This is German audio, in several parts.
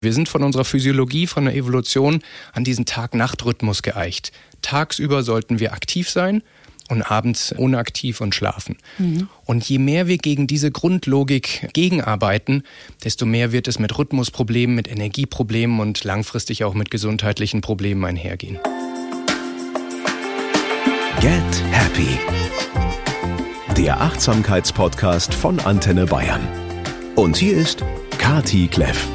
Wir sind von unserer Physiologie, von der Evolution an diesen Tag-Nacht-Rhythmus geeicht. Tagsüber sollten wir aktiv sein und abends unaktiv und schlafen. Mhm. Und je mehr wir gegen diese Grundlogik gegenarbeiten, desto mehr wird es mit Rhythmusproblemen, mit Energieproblemen und langfristig auch mit gesundheitlichen Problemen einhergehen. Get Happy. Der Achtsamkeitspodcast von Antenne Bayern. Und hier ist Kati Kleff.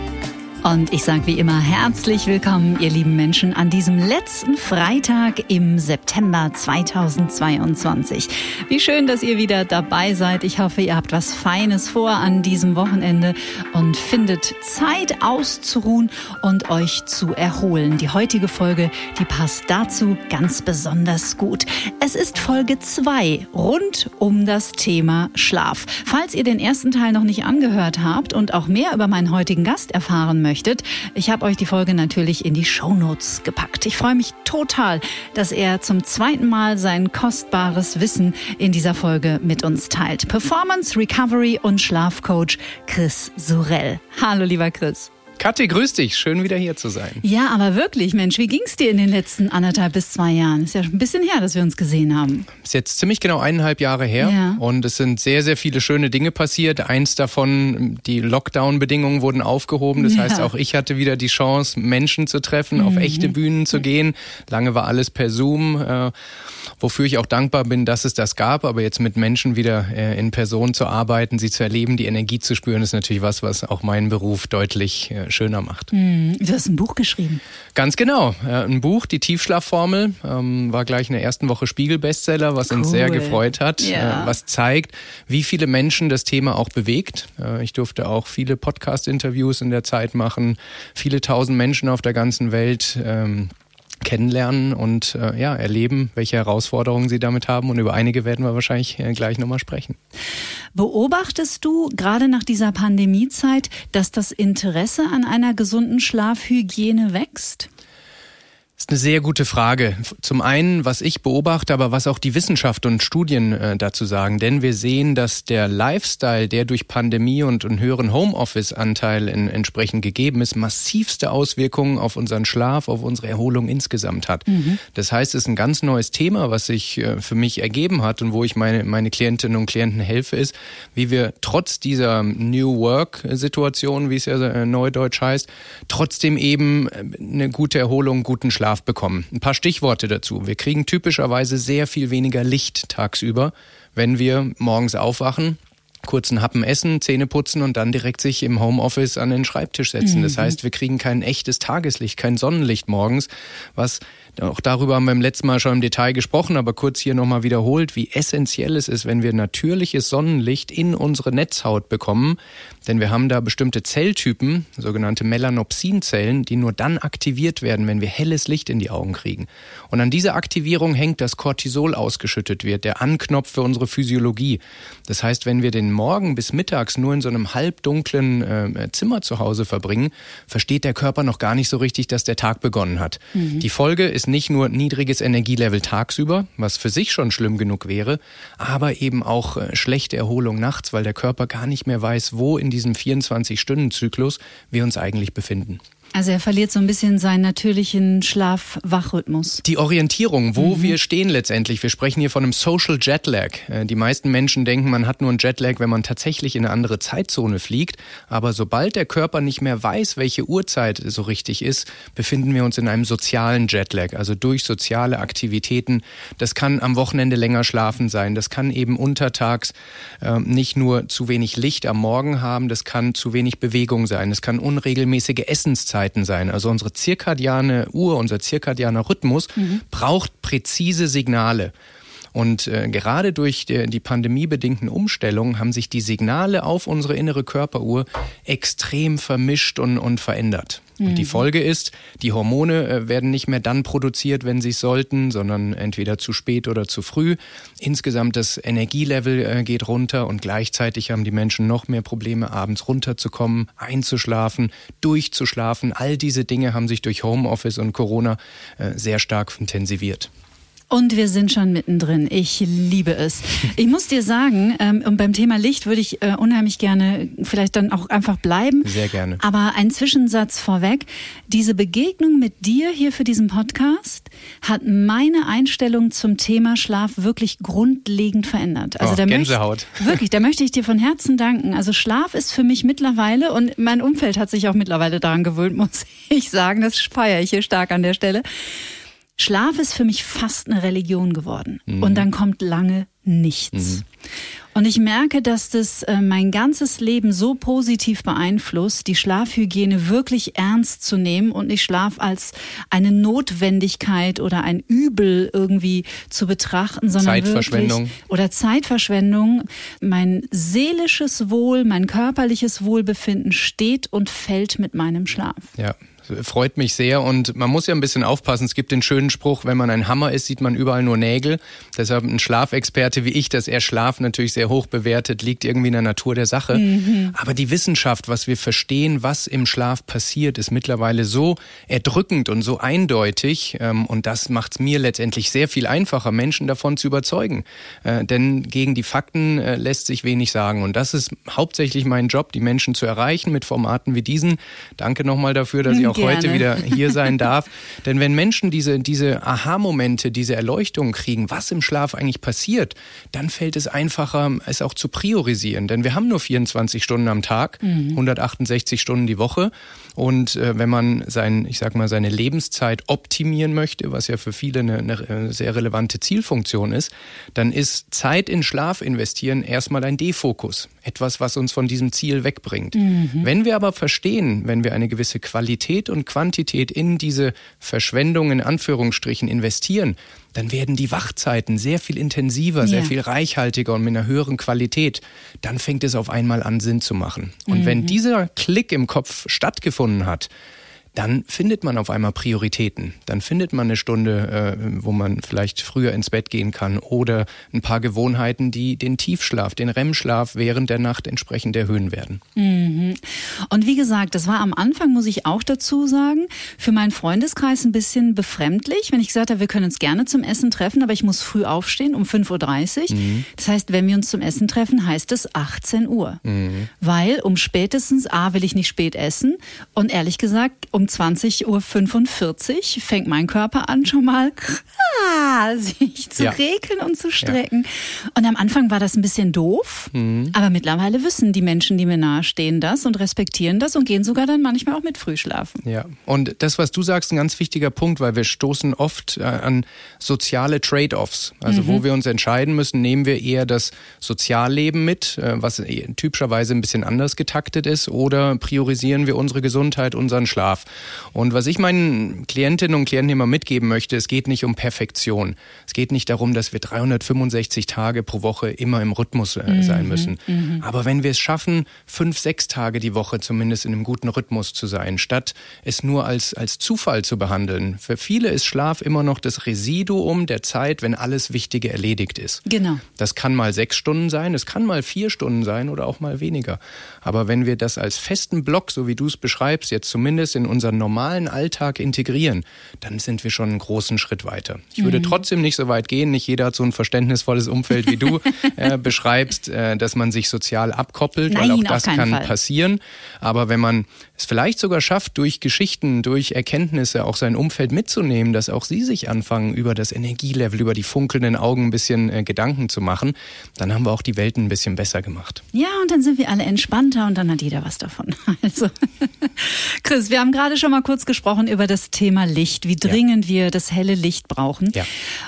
Und ich sage wie immer herzlich willkommen, ihr lieben Menschen, an diesem letzten Freitag im September 2022. Wie schön, dass ihr wieder dabei seid. Ich hoffe, ihr habt was Feines vor an diesem Wochenende und findet Zeit auszuruhen und euch zu erholen. Die heutige Folge, die passt dazu ganz besonders gut. Es ist Folge 2 rund um das Thema Schlaf. Falls ihr den ersten Teil noch nicht angehört habt und auch mehr über meinen heutigen Gast erfahren möchtet, möchtet. Ich habe euch die Folge natürlich in die Shownotes gepackt. Ich freue mich total, dass er zum zweiten Mal sein kostbares Wissen in dieser Folge mit uns teilt. Performance, Recovery und Schlafcoach Chris Sorell. Hallo, lieber Chris. Kathi, grüß dich. Schön wieder hier zu sein. Ja, aber wirklich, Mensch, wie ging es dir in den letzten anderthalb bis zwei Jahren? Ist ja schon ein bisschen her, dass wir uns gesehen haben. Ist jetzt ziemlich genau eineinhalb Jahre her. Ja. Und es sind sehr, sehr viele schöne Dinge passiert. Eins davon, die Lockdown-Bedingungen wurden aufgehoben. Das ja. heißt, auch ich hatte wieder die Chance, Menschen zu treffen, mhm. auf echte Bühnen zu gehen. Lange war alles per Zoom. Äh, wofür ich auch dankbar bin, dass es das gab. Aber jetzt mit Menschen wieder äh, in Person zu arbeiten, sie zu erleben, die Energie zu spüren, ist natürlich was, was auch meinen Beruf deutlich äh, schöner macht. Hm, du hast ein Buch geschrieben. Ganz genau. Ein Buch, die Tiefschlafformel, ähm, war gleich in der ersten Woche Spiegel-Bestseller, was cool. uns sehr gefreut hat, ja. Äh, was zeigt, wie viele Menschen das Thema auch bewegt. Ich durfte auch viele Podcast-Interviews in der Zeit machen, viele tausend Menschen auf der ganzen Welt ähm, kennenlernen und äh, ja, erleben, welche Herausforderungen sie damit haben. Und über einige werden wir wahrscheinlich äh, gleich nochmal sprechen. Beobachtest du gerade nach dieser Pandemiezeit, dass das Interesse an einer gesunden Schlafhygiene wächst? Das ist eine sehr gute Frage. Zum einen, was ich beobachte, aber was auch die Wissenschaft und Studien äh, dazu sagen. Denn wir sehen, dass der Lifestyle, der durch Pandemie und einen höheren Homeoffice-Anteil entsprechend gegeben ist, massivste Auswirkungen auf unseren Schlaf, auf unsere Erholung insgesamt hat. Mhm. Das heißt, es ist ein ganz neues Thema, was sich äh, für mich ergeben hat und wo ich meine, meine Klientinnen und Klienten helfe, ist, wie wir trotz dieser New Work-Situation, wie es ja äh, neudeutsch heißt, trotzdem eben eine gute Erholung, guten Schlaf Schlaf bekommen. Ein paar Stichworte dazu. Wir kriegen typischerweise sehr viel weniger Licht tagsüber, wenn wir morgens aufwachen kurzen Happen essen, Zähne putzen und dann direkt sich im Homeoffice an den Schreibtisch setzen. Mhm. Das heißt, wir kriegen kein echtes Tageslicht, kein Sonnenlicht morgens, was auch darüber haben wir im letzten Mal schon im Detail gesprochen, aber kurz hier nochmal wiederholt, wie essentiell es ist, wenn wir natürliches Sonnenlicht in unsere Netzhaut bekommen. Denn wir haben da bestimmte Zelltypen, sogenannte Melanopsinzellen, die nur dann aktiviert werden, wenn wir helles Licht in die Augen kriegen. Und an dieser Aktivierung hängt, dass Cortisol ausgeschüttet wird, der Anknopf für unsere Physiologie. Das heißt, wenn wir den Morgen bis mittags nur in so einem halbdunklen äh, Zimmer zu Hause verbringen, versteht der Körper noch gar nicht so richtig, dass der Tag begonnen hat. Mhm. Die Folge ist nicht nur niedriges Energielevel tagsüber, was für sich schon schlimm genug wäre, aber eben auch äh, schlechte Erholung nachts, weil der Körper gar nicht mehr weiß, wo in diesem 24-Stunden-Zyklus wir uns eigentlich befinden. Also er verliert so ein bisschen seinen natürlichen Schlaf-Wach-Rhythmus. Die Orientierung, wo mhm. wir stehen letztendlich. Wir sprechen hier von einem Social Jetlag. Äh, die meisten Menschen denken, man hat nur einen Jetlag, wenn man tatsächlich in eine andere Zeitzone fliegt. Aber sobald der Körper nicht mehr weiß, welche Uhrzeit so richtig ist, befinden wir uns in einem sozialen Jetlag. Also durch soziale Aktivitäten. Das kann am Wochenende länger schlafen sein. Das kann eben untertags äh, nicht nur zu wenig Licht am Morgen haben. Das kann zu wenig Bewegung sein. Das kann unregelmäßige Essenszeiten Uhrzeiten sein. Also unsere zirkadiane Uhr, unser zirkadianer Rhythmus mhm. braucht präzise Signale. Und äh, gerade durch die, die pandemiebedingten Umstellungen haben sich die Signale auf unsere innere Körperuhr extrem vermischt und, und verändert. Und die mhm. Folge ist, die Hormone äh, werden nicht mehr dann produziert, wenn sie es sollten, sondern entweder zu spät oder zu früh. Insgesamt das Energielevel äh, geht runter und gleichzeitig haben die Menschen noch mehr Probleme, abends runterzukommen, einzuschlafen, durchzuschlafen. All diese Dinge haben sich durch Homeoffice und Corona äh, sehr stark intensiviert. Und wir sind schon mittendrin. Ich liebe es. Ich muss dir sagen, ähm, und beim Thema Licht würde ich äh, unheimlich gerne vielleicht dann auch einfach bleiben. Sehr gerne. Aber ein Zwischensatz vorweg. Diese Begegnung mit dir hier für diesen Podcast hat meine Einstellung zum Thema Schlaf wirklich grundlegend verändert. Also oh, da Gänsehaut. Möchte, wirklich, da möchte ich dir von Herzen danken. Also Schlaf ist für mich mittlerweile und mein Umfeld hat sich auch mittlerweile daran gewöhnt, muss ich sagen. Das feiere ich hier stark an der Stelle. Schlaf ist für mich fast eine Religion geworden. Mhm. Und dann kommt lange nichts. Mhm. Und ich merke, dass das äh, mein ganzes Leben so positiv beeinflusst, die Schlafhygiene wirklich ernst zu nehmen und nicht Schlaf als eine Notwendigkeit oder ein Übel irgendwie zu betrachten, sondern Zeitverschwendung. Wirklich, oder Zeitverschwendung. Mein seelisches Wohl, mein körperliches Wohlbefinden steht und fällt mit meinem Schlaf. Ja, freut mich sehr und man muss ja ein bisschen aufpassen. Es gibt den schönen Spruch, wenn man ein Hammer ist, sieht man überall nur Nägel. Deshalb ein Schlafexperte wie ich, dass er Schlaf natürlich sehr hoch bewertet, liegt irgendwie in der Natur der Sache. Mhm. Aber die Wissenschaft, was wir verstehen, was im Schlaf passiert, ist mittlerweile so erdrückend und so eindeutig ähm, und das macht es mir letztendlich sehr viel einfacher, Menschen davon zu überzeugen. Äh, denn gegen die Fakten äh, lässt sich wenig sagen und das ist hauptsächlich mein Job, die Menschen zu erreichen mit Formaten wie diesen. Danke nochmal dafür, dass ich auch auch Gerne. heute wieder hier sein darf. Denn wenn Menschen diese, diese Aha-Momente, diese Erleuchtung kriegen, was im Schlaf eigentlich passiert, dann fällt es einfacher, es auch zu priorisieren. Denn wir haben nur 24 Stunden am Tag, mhm. 168 Stunden die Woche. Und äh, wenn man sein, ich sag mal, seine Lebenszeit optimieren möchte, was ja für viele eine, eine äh, sehr relevante Zielfunktion ist, dann ist Zeit in Schlaf investieren erstmal ein Defokus. Etwas, was uns von diesem Ziel wegbringt. Mhm. Wenn wir aber verstehen, wenn wir eine gewisse Qualität und Quantität in diese Verschwendung in Anführungsstrichen investieren, dann werden die Wachzeiten sehr viel intensiver, ja. sehr viel reichhaltiger und mit einer höheren Qualität. Dann fängt es auf einmal an, Sinn zu machen. Und mhm. wenn dieser Klick im Kopf stattgefunden hat, dann findet man auf einmal Prioritäten. Dann findet man eine Stunde, äh, wo man vielleicht früher ins Bett gehen kann oder ein paar Gewohnheiten, die den Tiefschlaf, den REM-Schlaf während der Nacht entsprechend erhöhen werden. Mhm. Und wie gesagt, das war am Anfang, muss ich auch dazu sagen, für meinen Freundeskreis ein bisschen befremdlich, wenn ich gesagt habe, wir können uns gerne zum Essen treffen, aber ich muss früh aufstehen um 5.30 Uhr. Mhm. Das heißt, wenn wir uns zum Essen treffen, heißt es 18 Uhr. Mhm. Weil um spätestens, A, will ich nicht spät essen und ehrlich gesagt, um um 20.45 Uhr fängt mein Körper an, schon mal sich zu ja. regeln und zu strecken. Ja. Und am Anfang war das ein bisschen doof, mhm. aber mittlerweile wissen die Menschen, die mir nahestehen, das und respektieren das und gehen sogar dann manchmal auch mit Frühschlafen. Ja, und das, was du sagst, ein ganz wichtiger Punkt, weil wir stoßen oft äh, an soziale Trade-offs. Also mhm. wo wir uns entscheiden müssen, nehmen wir eher das Sozialleben mit, äh, was typischerweise ein bisschen anders getaktet ist, oder priorisieren wir unsere Gesundheit, unseren Schlaf. Und was ich meinen Klientinnen und Klienten immer mitgeben möchte, es geht nicht um Perfektion. Es geht nicht darum, dass wir 365 Tage pro Woche immer im Rhythmus äh, mhm, sein müssen. Mhm. Aber wenn wir es schaffen, fünf, sechs Tage die Woche zumindest in einem guten Rhythmus zu sein, statt es nur als, als Zufall zu behandeln. Für viele ist Schlaf immer noch das Residuum der Zeit, wenn alles Wichtige erledigt ist. Genau. Das kann mal sechs Stunden sein, es kann mal vier Stunden sein oder auch mal weniger. Aber wenn wir das als festen Block, so wie du es beschreibst, jetzt zumindest in unseren normalen Alltag integrieren, dann sind wir schon einen großen Schritt weiter. Ich würde mhm. trotzdem nicht so weit gehen. Nicht jeder hat so ein verständnisvolles Umfeld wie du äh, beschreibst, äh, dass man sich sozial abkoppelt, Nein, weil auch das kann Fall. passieren. Aber wenn man es vielleicht sogar schafft, durch Geschichten, durch Erkenntnisse auch sein Umfeld mitzunehmen, dass auch sie sich anfangen, über das Energielevel, über die funkelnden Augen ein bisschen äh, Gedanken zu machen, dann haben wir auch die Welt ein bisschen besser gemacht. Ja, und dann sind wir alle entspannter und dann hat jeder was davon. Also, Chris, wir haben gerade schon mal kurz gesprochen über das Thema Licht, wie dringend ja. wir das helle Licht brauchen. Ja.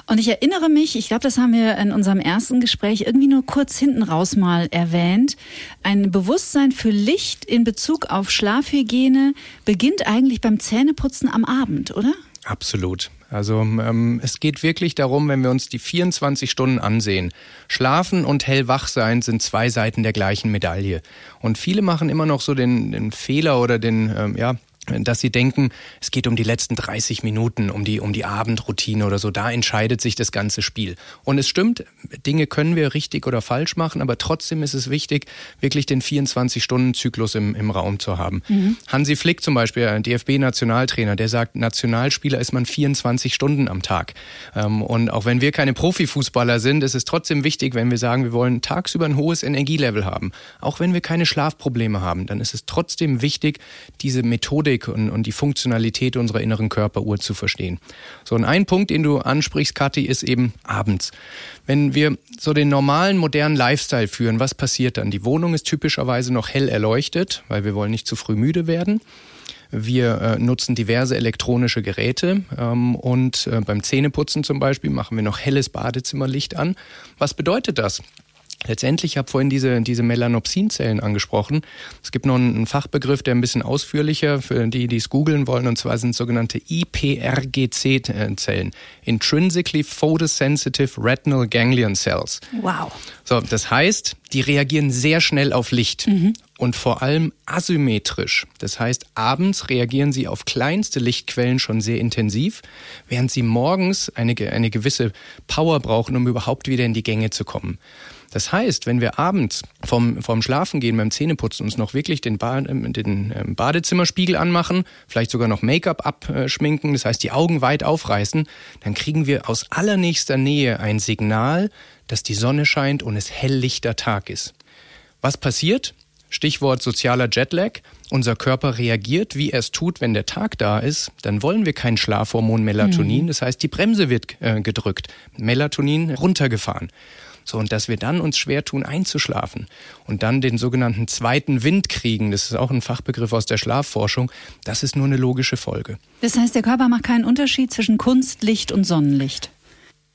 Und ich erinnere mich, ich glaube, das haben wir in unserem ersten Gespräch irgendwie nur kurz hinten raus mal erwähnt, ein Bewusstsein für Licht in Bezug auf Schlaf Schlafhygiene beginnt eigentlich beim Zähneputzen am Abend, oder? Absolut. Also ähm, es geht wirklich darum, wenn wir uns die 24 Stunden ansehen. Schlafen und hellwach sein sind zwei Seiten der gleichen Medaille. Und viele machen immer noch so den, den Fehler oder den, ähm, ja, dass sie denken, es geht um die letzten 30 Minuten, um die, um die Abendroutine oder so. Da entscheidet sich das ganze Spiel. Und es stimmt, Dinge können wir richtig oder falsch machen, aber trotzdem ist es wichtig, wirklich den 24-Stunden-Zyklus im, im Raum zu haben. Mhm. Hansi Flick zum Beispiel, ein DFB-Nationaltrainer, der sagt, Nationalspieler ist man 24 Stunden am Tag. Ähm, und auch wenn wir keine Profifußballer sind, ist es trotzdem wichtig, wenn wir sagen, wir wollen tagsüber ein hohes Energielevel haben. Auch wenn wir keine Schlafprobleme haben, dann ist es trotzdem wichtig, diese Methode Methodik und, und die Funktionalität unserer inneren Körperuhr zu verstehen. So, und ein Punkt, den du ansprichst, Kathi, ist eben abends. Wenn wir so den normalen, modernen Lifestyle führen, was passiert dann? Die Wohnung ist typischerweise noch hell erleuchtet, weil wir wollen nicht zu früh müde werden. Wir äh, nutzen diverse elektronische Geräte ähm, und äh, beim Zähneputzen zum Beispiel machen wir noch helles Badezimmerlicht an. Was bedeutet das? Letztendlich, ich habe vorhin diese, diese Melanopsinzellen angesprochen. Es gibt noch einen Fachbegriff, der ein bisschen ausführlicher für die, die es googeln wollen, und zwar sind sogenannte IPRGC-Zellen. Intrinsically Photosensitive Retinal Ganglion Cells. Wow. So, das heißt, die reagieren sehr schnell auf Licht. Mhm. Und vor allem asymmetrisch. Das heißt, abends reagieren sie auf kleinste Lichtquellen schon sehr intensiv, während sie morgens eine, eine gewisse Power brauchen, um überhaupt wieder in die Gänge zu kommen. Das heißt, wenn wir abends vom, vom Schlafen gehen beim Zähneputzen uns noch wirklich den, ba ähm, den ähm, Badezimmerspiegel anmachen, vielleicht sogar noch Make-up abschminken, das heißt die Augen weit aufreißen, dann kriegen wir aus allernächster Nähe ein Signal, dass die Sonne scheint und es helllichter Tag ist. Was passiert? Stichwort sozialer Jetlag. Unser Körper reagiert, wie er es tut, wenn der Tag da ist. Dann wollen wir kein Schlafhormon Melatonin. Mhm. Das heißt, die Bremse wird äh, gedrückt. Melatonin runtergefahren. So, und dass wir dann uns schwer tun, einzuschlafen und dann den sogenannten zweiten Wind kriegen, das ist auch ein Fachbegriff aus der Schlafforschung, das ist nur eine logische Folge. Das heißt, der Körper macht keinen Unterschied zwischen Kunstlicht und Sonnenlicht?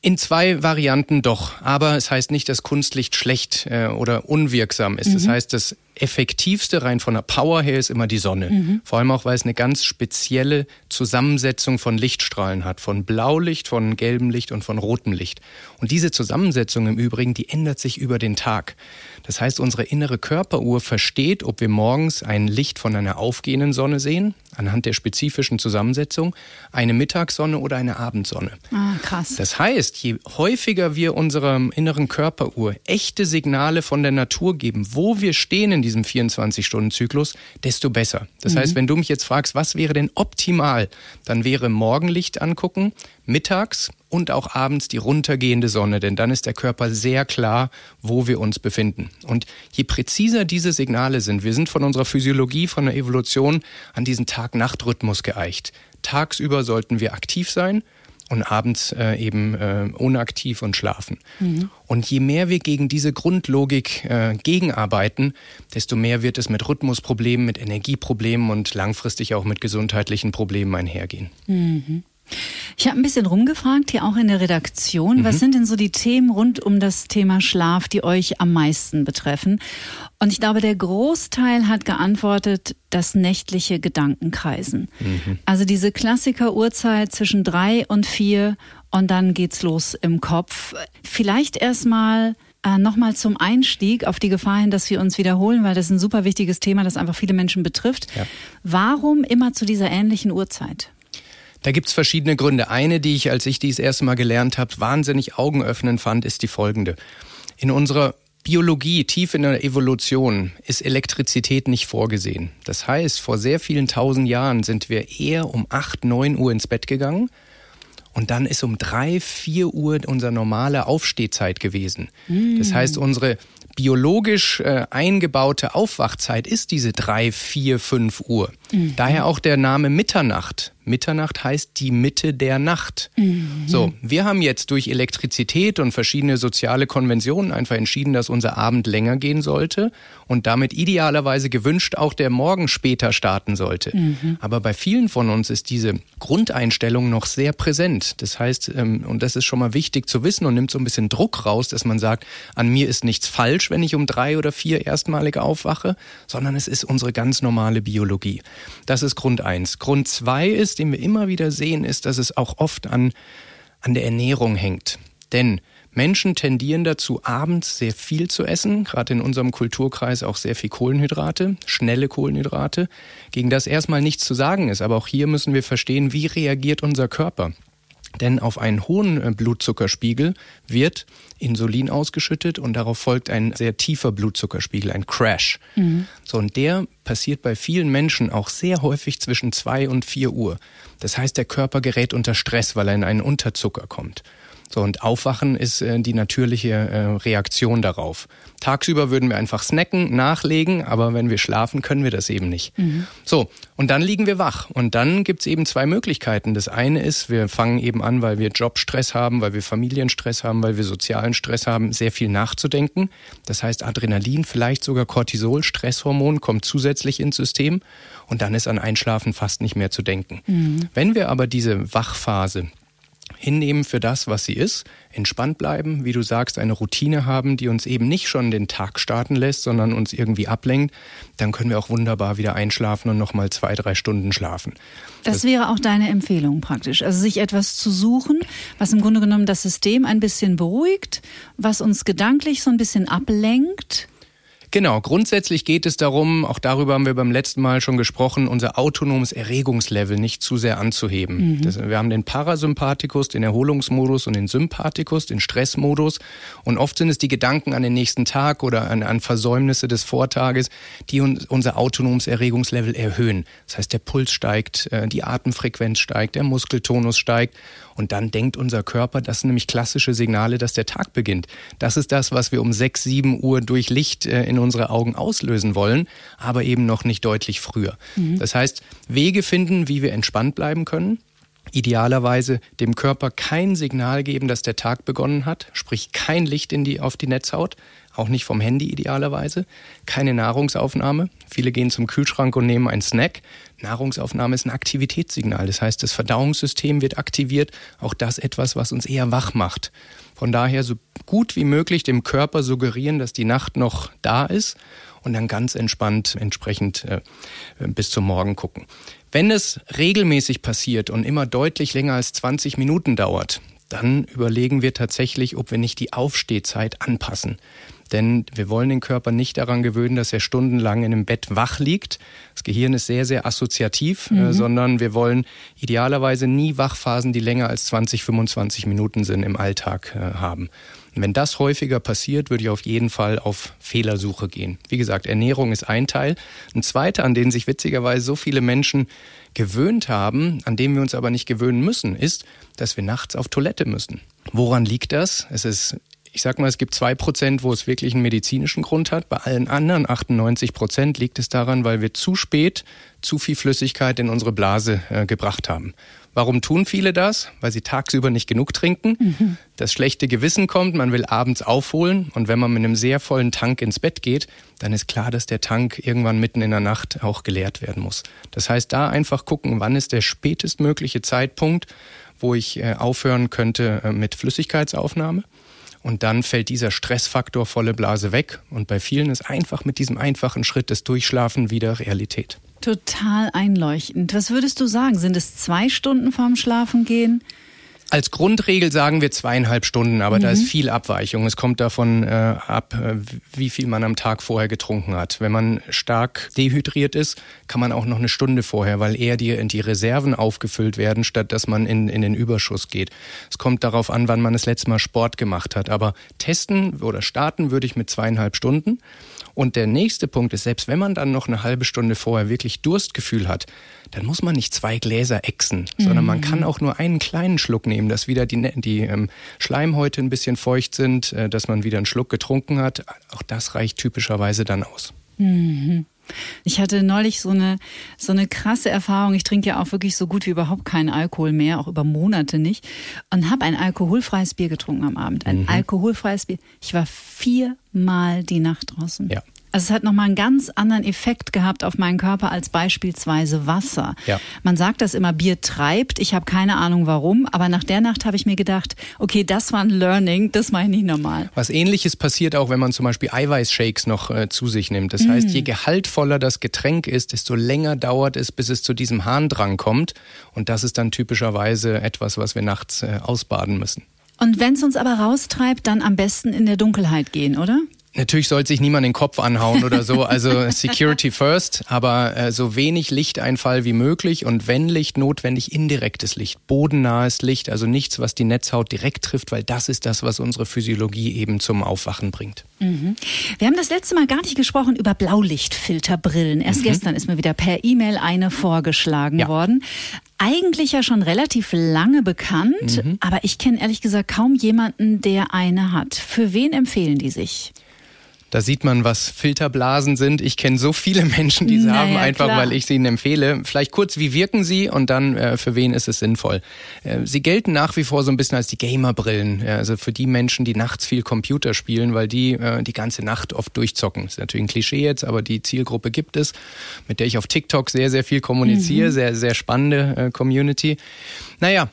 In zwei Varianten doch, aber es heißt nicht, dass Kunstlicht schlecht äh, oder unwirksam ist. Mhm. Das heißt, das effektivste rein von der Power her ist immer die Sonne. Mhm. Vor allem auch, weil es eine ganz spezielle Zusammensetzung von Lichtstrahlen hat. Von Blaulicht, von gelbem Licht und von rotem Licht. Und diese Zusammensetzung im Übrigen, die ändert sich über den Tag. Das heißt, unsere innere Körperuhr versteht, ob wir morgens ein Licht von einer aufgehenden Sonne sehen, anhand der spezifischen Zusammensetzung, eine Mittagssonne oder eine Abendsonne. Ah, krass. Das heißt, je häufiger wir unserer inneren Körperuhr echte Signale von der Natur geben, wo wir stehen in diesem 24-Stunden-Zyklus, desto besser. Das mhm. heißt, wenn du mich jetzt fragst, was wäre denn optimal, dann wäre Morgenlicht angucken, mittags und auch abends die runtergehende Sonne, denn dann ist der Körper sehr klar, wo wir uns befinden. Und je präziser diese Signale sind, wir sind von unserer Physiologie, von der Evolution an diesen Tag-Nacht-Rhythmus geeicht. Tagsüber sollten wir aktiv sein und abends äh, eben äh, unaktiv und schlafen. Mhm. Und je mehr wir gegen diese Grundlogik äh, gegenarbeiten, desto mehr wird es mit Rhythmusproblemen, mit Energieproblemen und langfristig auch mit gesundheitlichen Problemen einhergehen. Mhm. Ich habe ein bisschen rumgefragt, hier auch in der Redaktion. Mhm. Was sind denn so die Themen rund um das Thema Schlaf, die euch am meisten betreffen? Und ich glaube, der Großteil hat geantwortet, das nächtliche Gedankenkreisen. Mhm. Also diese Klassiker-Uhrzeit zwischen drei und vier und dann geht's los im Kopf. Vielleicht erstmal äh, Nochmal zum Einstieg auf die Gefahr hin, dass wir uns wiederholen, weil das ist ein super wichtiges Thema, das einfach viele Menschen betrifft. Ja. Warum immer zu dieser ähnlichen Uhrzeit? Da gibt's verschiedene Gründe. Eine, die ich, als ich dies erste Mal gelernt habe, wahnsinnig augenöffnend fand, ist die folgende. In unserer Biologie, tief in der Evolution, ist Elektrizität nicht vorgesehen. Das heißt, vor sehr vielen tausend Jahren sind wir eher um acht, neun Uhr ins Bett gegangen. Und dann ist um drei, vier Uhr unsere normale Aufstehzeit gewesen. Mm. Das heißt, unsere biologisch äh, eingebaute Aufwachzeit ist diese drei, vier, fünf Uhr. Mhm. Daher auch der Name Mitternacht. Mitternacht heißt die Mitte der Nacht. Mhm. So, wir haben jetzt durch Elektrizität und verschiedene soziale Konventionen einfach entschieden, dass unser Abend länger gehen sollte und damit idealerweise gewünscht auch der Morgen später starten sollte. Mhm. Aber bei vielen von uns ist diese Grundeinstellung noch sehr präsent. Das heißt, ähm, und das ist schon mal wichtig zu wissen und nimmt so ein bisschen Druck raus, dass man sagt, an mir ist nichts falsch, wenn ich um drei oder vier erstmalig aufwache, sondern es ist unsere ganz normale Biologie. Das ist Grund eins. Grund zwei ist, den wir immer wieder sehen, ist, dass es auch oft an, an der Ernährung hängt. Denn Menschen tendieren dazu, abends sehr viel zu essen, gerade in unserem Kulturkreis auch sehr viel Kohlenhydrate, schnelle Kohlenhydrate, gegen das erstmal nichts zu sagen ist. Aber auch hier müssen wir verstehen, wie reagiert unser Körper. Denn auf einen hohen äh, Blutzuckerspiegel wird Insulin ausgeschüttet und darauf folgt ein sehr tiefer Blutzuckerspiegel, ein Crash. Mhm. So, und der passiert bei vielen Menschen auch sehr häufig zwischen zwei und vier Uhr. Das heißt, der Körper gerät unter Stress, weil er in einen Unterzucker kommt. So, und Aufwachen ist äh, die natürliche äh, Reaktion darauf. Tagsüber würden wir einfach snacken, nachlegen, aber wenn wir schlafen, können wir das eben nicht. Mhm. So, und dann liegen wir wach. Und dann gibt's eben zwei Möglichkeiten. Das eine ist, wir fangen eben an, weil wir Jobstress haben, weil wir Familienstress haben, weil wir sozialen Stress haben, sehr viel nachzudenken. Das heißt, Adrenalin, vielleicht sogar Cortisol, Stresshormon kommt zusätzlich ins System. Und dann ist an Einschlafen fast nicht mehr zu denken. Mhm. Wenn wir aber diese Wachphase, hinnehmen für das, was sie ist, entspannt bleiben, wie du sagst, eine Routine haben, die uns eben nicht schon den Tag starten lässt, sondern uns irgendwie ablenkt, dann können wir auch wunderbar wieder einschlafen und nochmal zwei, drei Stunden schlafen. Das, das wäre auch deine Empfehlung praktisch. Also sich etwas zu suchen, was im Grunde genommen das System ein bisschen beruhigt, was uns gedanklich so ein bisschen ablenkt Genau, grundsätzlich geht es darum, auch darüber haben wir beim letzten Mal schon gesprochen, unser autonomes Erregungslevel nicht zu sehr anzuheben. Mhm. Das, wir haben den Parasympathikus, den Erholungsmodus und den Sympathikus, den Stressmodus. Und oft sind es die Gedanken an den nächsten Tag oder an, an Versäumnisse des Vortages, die uns, unser autonomes Erregungslevel erhöhen. Das heißt, der Puls steigt, äh, die Atemfrequenz steigt, der Muskeltonus steigt. Und dann denkt unser Körper, das sind nämlich klassische Signale, dass der Tag beginnt. Das ist das, was wir um 6, 7 Uhr durch Licht äh, in unsere Augen auslösen wollen, aber eben noch nicht deutlich früher. Mhm. Das heißt, Wege finden, wie wir entspannt bleiben können. Idealerweise dem Körper kein Signal geben, dass der Tag begonnen hat, sprich kein Licht in die, auf die Netzhaut, auch nicht vom Handy idealerweise, keine Nahrungsaufnahme. Viele gehen zum Kühlschrank und nehmen einen Snack. Nahrungsaufnahme ist ein Aktivitätssignal. Das heißt, das Verdauungssystem wird aktiviert. Auch das etwas, was uns eher wach macht. Von daher so gut wie möglich dem Körper suggerieren, dass die Nacht noch da ist und dann ganz entspannt entsprechend äh, bis zum Morgen gucken. Wenn es regelmäßig passiert und immer deutlich länger als 20 Minuten dauert, dann überlegen wir tatsächlich, ob wir nicht die Aufstehzeit anpassen. Denn wir wollen den Körper nicht daran gewöhnen, dass er stundenlang in einem Bett wach liegt. Das Gehirn ist sehr, sehr assoziativ, äh, mhm. äh, sondern wir wollen idealerweise nie Wachphasen, die länger als 20, 25 Minuten sind im Alltag äh, haben. Und wenn das häufiger passiert, würde ich auf jeden Fall auf Fehlersuche gehen. Wie gesagt, Ernährung ist ein Teil. Ein zweiter, an den sich witzigerweise so viele Menschen gewöhnt haben, an dem wir uns aber nicht gewöhnen müssen, ist, dass wir nachts auf Toilette müssen. Woran liegt das? Es ist ich sag mal, es gibt zwei Prozent, wo es wirklich einen medizinischen Grund hat. Bei allen anderen 98 Prozent liegt es daran, weil wir zu spät zu viel Flüssigkeit in unsere Blase äh, gebracht haben. Warum tun viele das? Weil sie tagsüber nicht genug trinken. Mhm. Das schlechte Gewissen kommt, man will abends aufholen und wenn man mit einem sehr vollen Tank ins Bett geht, dann ist klar, dass der Tank irgendwann mitten in der Nacht auch geleert werden muss. Das heißt, da einfach gucken, wann ist der spätestmögliche Zeitpunkt, wo ich äh, aufhören könnte äh, mit Flüssigkeitsaufnahme. Und dann fällt dieser Stressfaktor volle Blase weg. Und bei vielen ist einfach mit diesem einfachen Schritt des Durchschlafen wieder Realität. Total einleuchtend. Was würdest du sagen? Sind es zwei Stunden vorm Schlafengehen? Als Grundregel sagen wir zweieinhalb Stunden, aber mhm. da ist mhm. viel Abweichung. Es kommt davon äh, ab, äh, wie viel man am Tag vorher getrunken hat. Wenn man stark dehydriert ist, kann man auch noch eine Stunde vorher, weil eher die, die Reserven aufgefüllt werden, statt dass man in, in den Überschuss geht. Es kommt darauf an, wann man das letzte Mal Sport gemacht hat. Aber testen oder starten würde ich mit zweieinhalb Stunden. Und der nächste Punkt ist, selbst wenn man dann noch eine halbe Stunde vorher wirklich Durstgefühl hat, dann muss man nicht zwei Gläser exen, mhm. sondern man kann mhm. auch nur einen kleinen Schluck nehmen, dass wieder die, ne-, die ähm, Schleimhäute ein bisschen feucht sind, äh, dass man wieder einen Schluck getrunken hat. Auch das reicht typischerweise dann aus. Mhm. Ich hatte neulich so eine, so eine krasse Erfahrung. Ich trinke ja auch wirklich so gut wie überhaupt keinen Alkohol mehr, auch über Monate nicht. Und habe ein alkoholfreies Bier getrunken am Abend. Ein mhm. alkoholfreies Bier. Ich war viermal die Nacht draußen. Ja. Also es hat nochmal einen ganz anderen Effekt gehabt auf meinen Körper als beispielsweise Wasser. Ja. Man sagt das immer, Bier treibt. Ich habe keine Ahnung warum, aber nach der Nacht habe ich mir gedacht, okay, das war ein Learning, das mache ich nicht normal. Was ähnliches passiert auch, wenn man zum Beispiel Eiweißshakes noch äh, zu sich nimmt. Das mm. heißt, je gehaltvoller das Getränk ist, desto länger dauert es, bis es zu diesem Harndrang kommt. Und das ist dann typischerweise etwas, was wir nachts äh, ausbaden müssen. Und wenn es uns aber raustreibt, dann am besten in der Dunkelheit gehen, oder? Natürlich soll sich niemand den Kopf anhauen oder so, also Security first, aber äh, so wenig Lichteinfall wie möglich und wenn Licht notwendig, indirektes Licht, bodennahes Licht, also nichts, was die Netzhaut direkt trifft, weil das ist das, was unsere Physiologie eben zum Aufwachen bringt. Mhm. Wir haben das letzte Mal gar nicht gesprochen über Blaulichtfilterbrillen. Erst mhm. gestern ist mir wieder per E-Mail eine vorgeschlagen ja. worden eigentlich ja schon relativ lange bekannt, mhm. aber ich kenne ehrlich gesagt kaum jemanden, der eine hat. Für wen empfehlen die sich? Da sieht man, was Filterblasen sind. Ich kenne so viele Menschen, die sie naja, haben, einfach klar. weil ich sie ihnen empfehle. Vielleicht kurz, wie wirken sie und dann, äh, für wen ist es sinnvoll? Äh, sie gelten nach wie vor so ein bisschen als die Gamerbrillen. Ja, also für die Menschen, die nachts viel Computer spielen, weil die äh, die ganze Nacht oft durchzocken. Ist natürlich ein Klischee jetzt, aber die Zielgruppe gibt es, mit der ich auf TikTok sehr, sehr viel kommuniziere. Mhm. Sehr, sehr spannende äh, Community. Naja,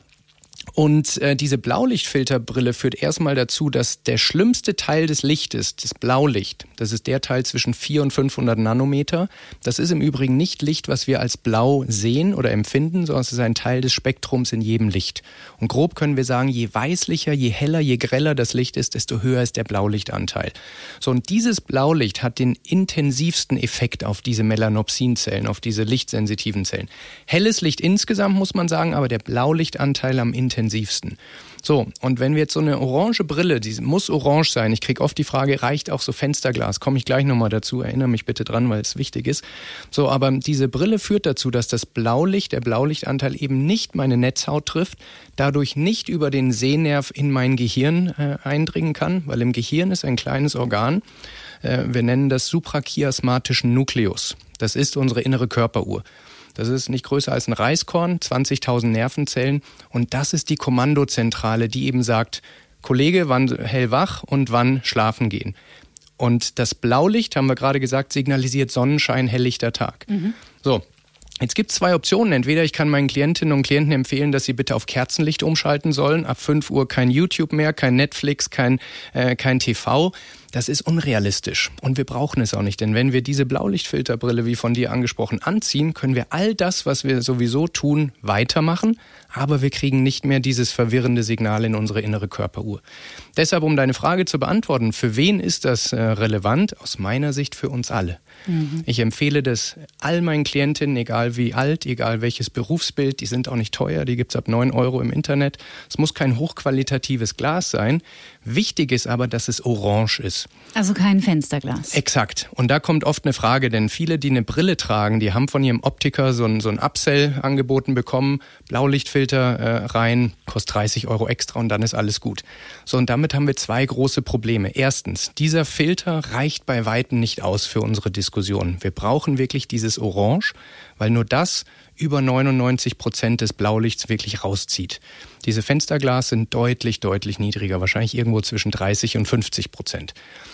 und äh, diese Blaulichtfilterbrille führt erstmal dazu, dass der schlimmste Teil des Lichtes, das Blaulicht, das ist der Teil zwischen 400 und 500 Nanometer. Das ist im Übrigen nicht Licht, was wir als blau sehen oder empfinden, sondern es ist ein Teil des Spektrums in jedem Licht. Und grob können wir sagen, je weißlicher, je heller, je greller das Licht ist, desto höher ist der Blaulichtanteil. So, und dieses Blaulicht hat den intensivsten Effekt auf diese Melanopsinzellen, auf diese lichtsensitiven Zellen. Helles Licht insgesamt muss man sagen, aber der Blaulichtanteil am intensivsten intensivsten. So, und wenn wir jetzt so eine orange Brille, die muss orange sein, ich kriege oft die Frage, reicht auch so Fensterglas? Komme ich gleich nochmal dazu, erinnere mich bitte dran, weil es wichtig ist. So, aber diese Brille führt dazu, dass das Blaulicht, der Blaulichtanteil eben nicht meine Netzhaut trifft, dadurch nicht über den Sehnerv in mein Gehirn äh, eindringen kann, weil im Gehirn ist ein kleines Organ, äh, wir nennen das suprachiasmatischen Nukleus. Das ist unsere innere Körperuhr. Das ist nicht größer als ein Reiskorn, 20.000 Nervenzellen. Und das ist die Kommandozentrale, die eben sagt, Kollege, wann hellwach und wann schlafen gehen. Und das Blaulicht, haben wir gerade gesagt, signalisiert Sonnenschein, helllichter Tag. Mhm. So, Jetzt gibt es zwei Optionen. Entweder ich kann meinen Klientinnen und Klienten empfehlen, dass sie bitte auf Kerzenlicht umschalten sollen. Ab 5 Uhr kein YouTube mehr, kein Netflix, kein, äh, kein TV. Das ist unrealistisch und wir brauchen es auch nicht, denn wenn wir diese Blaulichtfilterbrille, wie von dir angesprochen, anziehen, können wir all das, was wir sowieso tun, weitermachen, aber wir kriegen nicht mehr dieses verwirrende Signal in unsere innere Körperuhr. Deshalb, um deine Frage zu beantworten, für wen ist das äh, relevant? Aus meiner Sicht für uns alle. Mhm. Ich empfehle das all meinen Klientinnen, egal wie alt, egal welches Berufsbild, die sind auch nicht teuer, die gibt es ab 9 Euro im Internet. Es muss kein hochqualitatives Glas sein. Wichtig ist aber, dass es orange ist. Also kein Fensterglas. Exakt. Und da kommt oft eine Frage, denn viele, die eine Brille tragen, die haben von ihrem Optiker so ein, so ein Upsell angeboten bekommen, Blaulichtfilter äh, rein, kostet 30 Euro extra und dann ist alles gut. So, und damit haben wir zwei große Probleme. Erstens, dieser Filter reicht bei Weitem nicht aus für unsere Diskussion. Wir brauchen wirklich dieses Orange, weil nur das über 99 Prozent des Blaulichts wirklich rauszieht. Diese Fensterglas sind deutlich, deutlich niedriger, wahrscheinlich irgendwo zwischen 30 und 50 Prozent.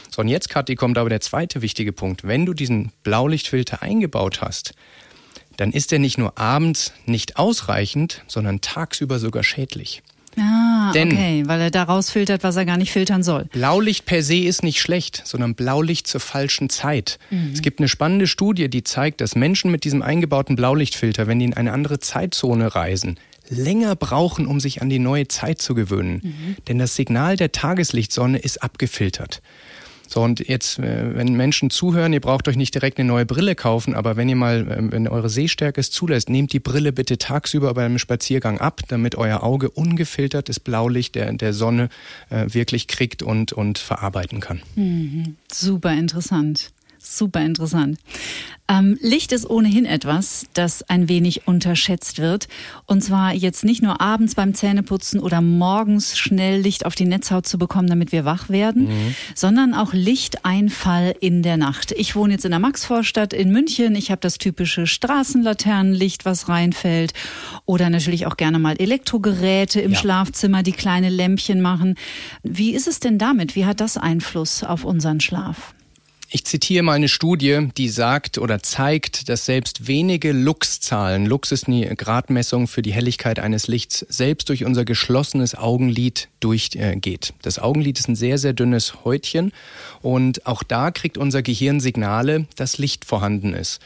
So, und jetzt, Kathi, kommt aber der zweite wichtige Punkt. Wenn du diesen Blaulichtfilter eingebaut hast, dann ist er nicht nur abends nicht ausreichend, sondern tagsüber sogar schädlich. Ah, Denn okay, weil er da rausfiltert, was er gar nicht filtern soll. Blaulicht per se ist nicht schlecht, sondern Blaulicht zur falschen Zeit. Mhm. Es gibt eine spannende Studie, die zeigt, dass Menschen mit diesem eingebauten Blaulichtfilter, wenn die in eine andere Zeitzone reisen, länger brauchen, um sich an die neue Zeit zu gewöhnen. Mhm. Denn das Signal der Tageslichtsonne ist abgefiltert. So, und jetzt, äh, wenn Menschen zuhören, ihr braucht euch nicht direkt eine neue Brille kaufen, aber wenn ihr mal, ähm, wenn eure Sehstärke es zulässt, nehmt die Brille bitte tagsüber beim Spaziergang ab, damit euer Auge ungefiltertes Blaulicht der, der Sonne äh, wirklich kriegt und, und verarbeiten kann. Mhm. Super interessant. Super interessant. Ähm, Licht ist ohnehin etwas, das ein wenig unterschätzt wird. Und zwar jetzt nicht nur abends beim Zähneputzen oder morgens schnell Licht auf die Netzhaut zu bekommen, damit wir wach werden, mhm. sondern auch Lichteinfall in der Nacht. Ich wohne jetzt in der Maxvorstadt in München. Ich habe das typische Straßenlaternenlicht, was reinfällt. Oder natürlich auch gerne mal Elektrogeräte im ja. Schlafzimmer, die kleine Lämpchen machen. Wie ist es denn damit? Wie hat das Einfluss auf unseren Schlaf? Ich zitiere mal eine Studie, die sagt oder zeigt, dass selbst wenige Lux-Zahlen, Lux ist eine Gradmessung für die Helligkeit eines Lichts, selbst durch unser geschlossenes Augenlid durchgeht. Das Augenlid ist ein sehr, sehr dünnes Häutchen und auch da kriegt unser Gehirn Signale, dass Licht vorhanden ist.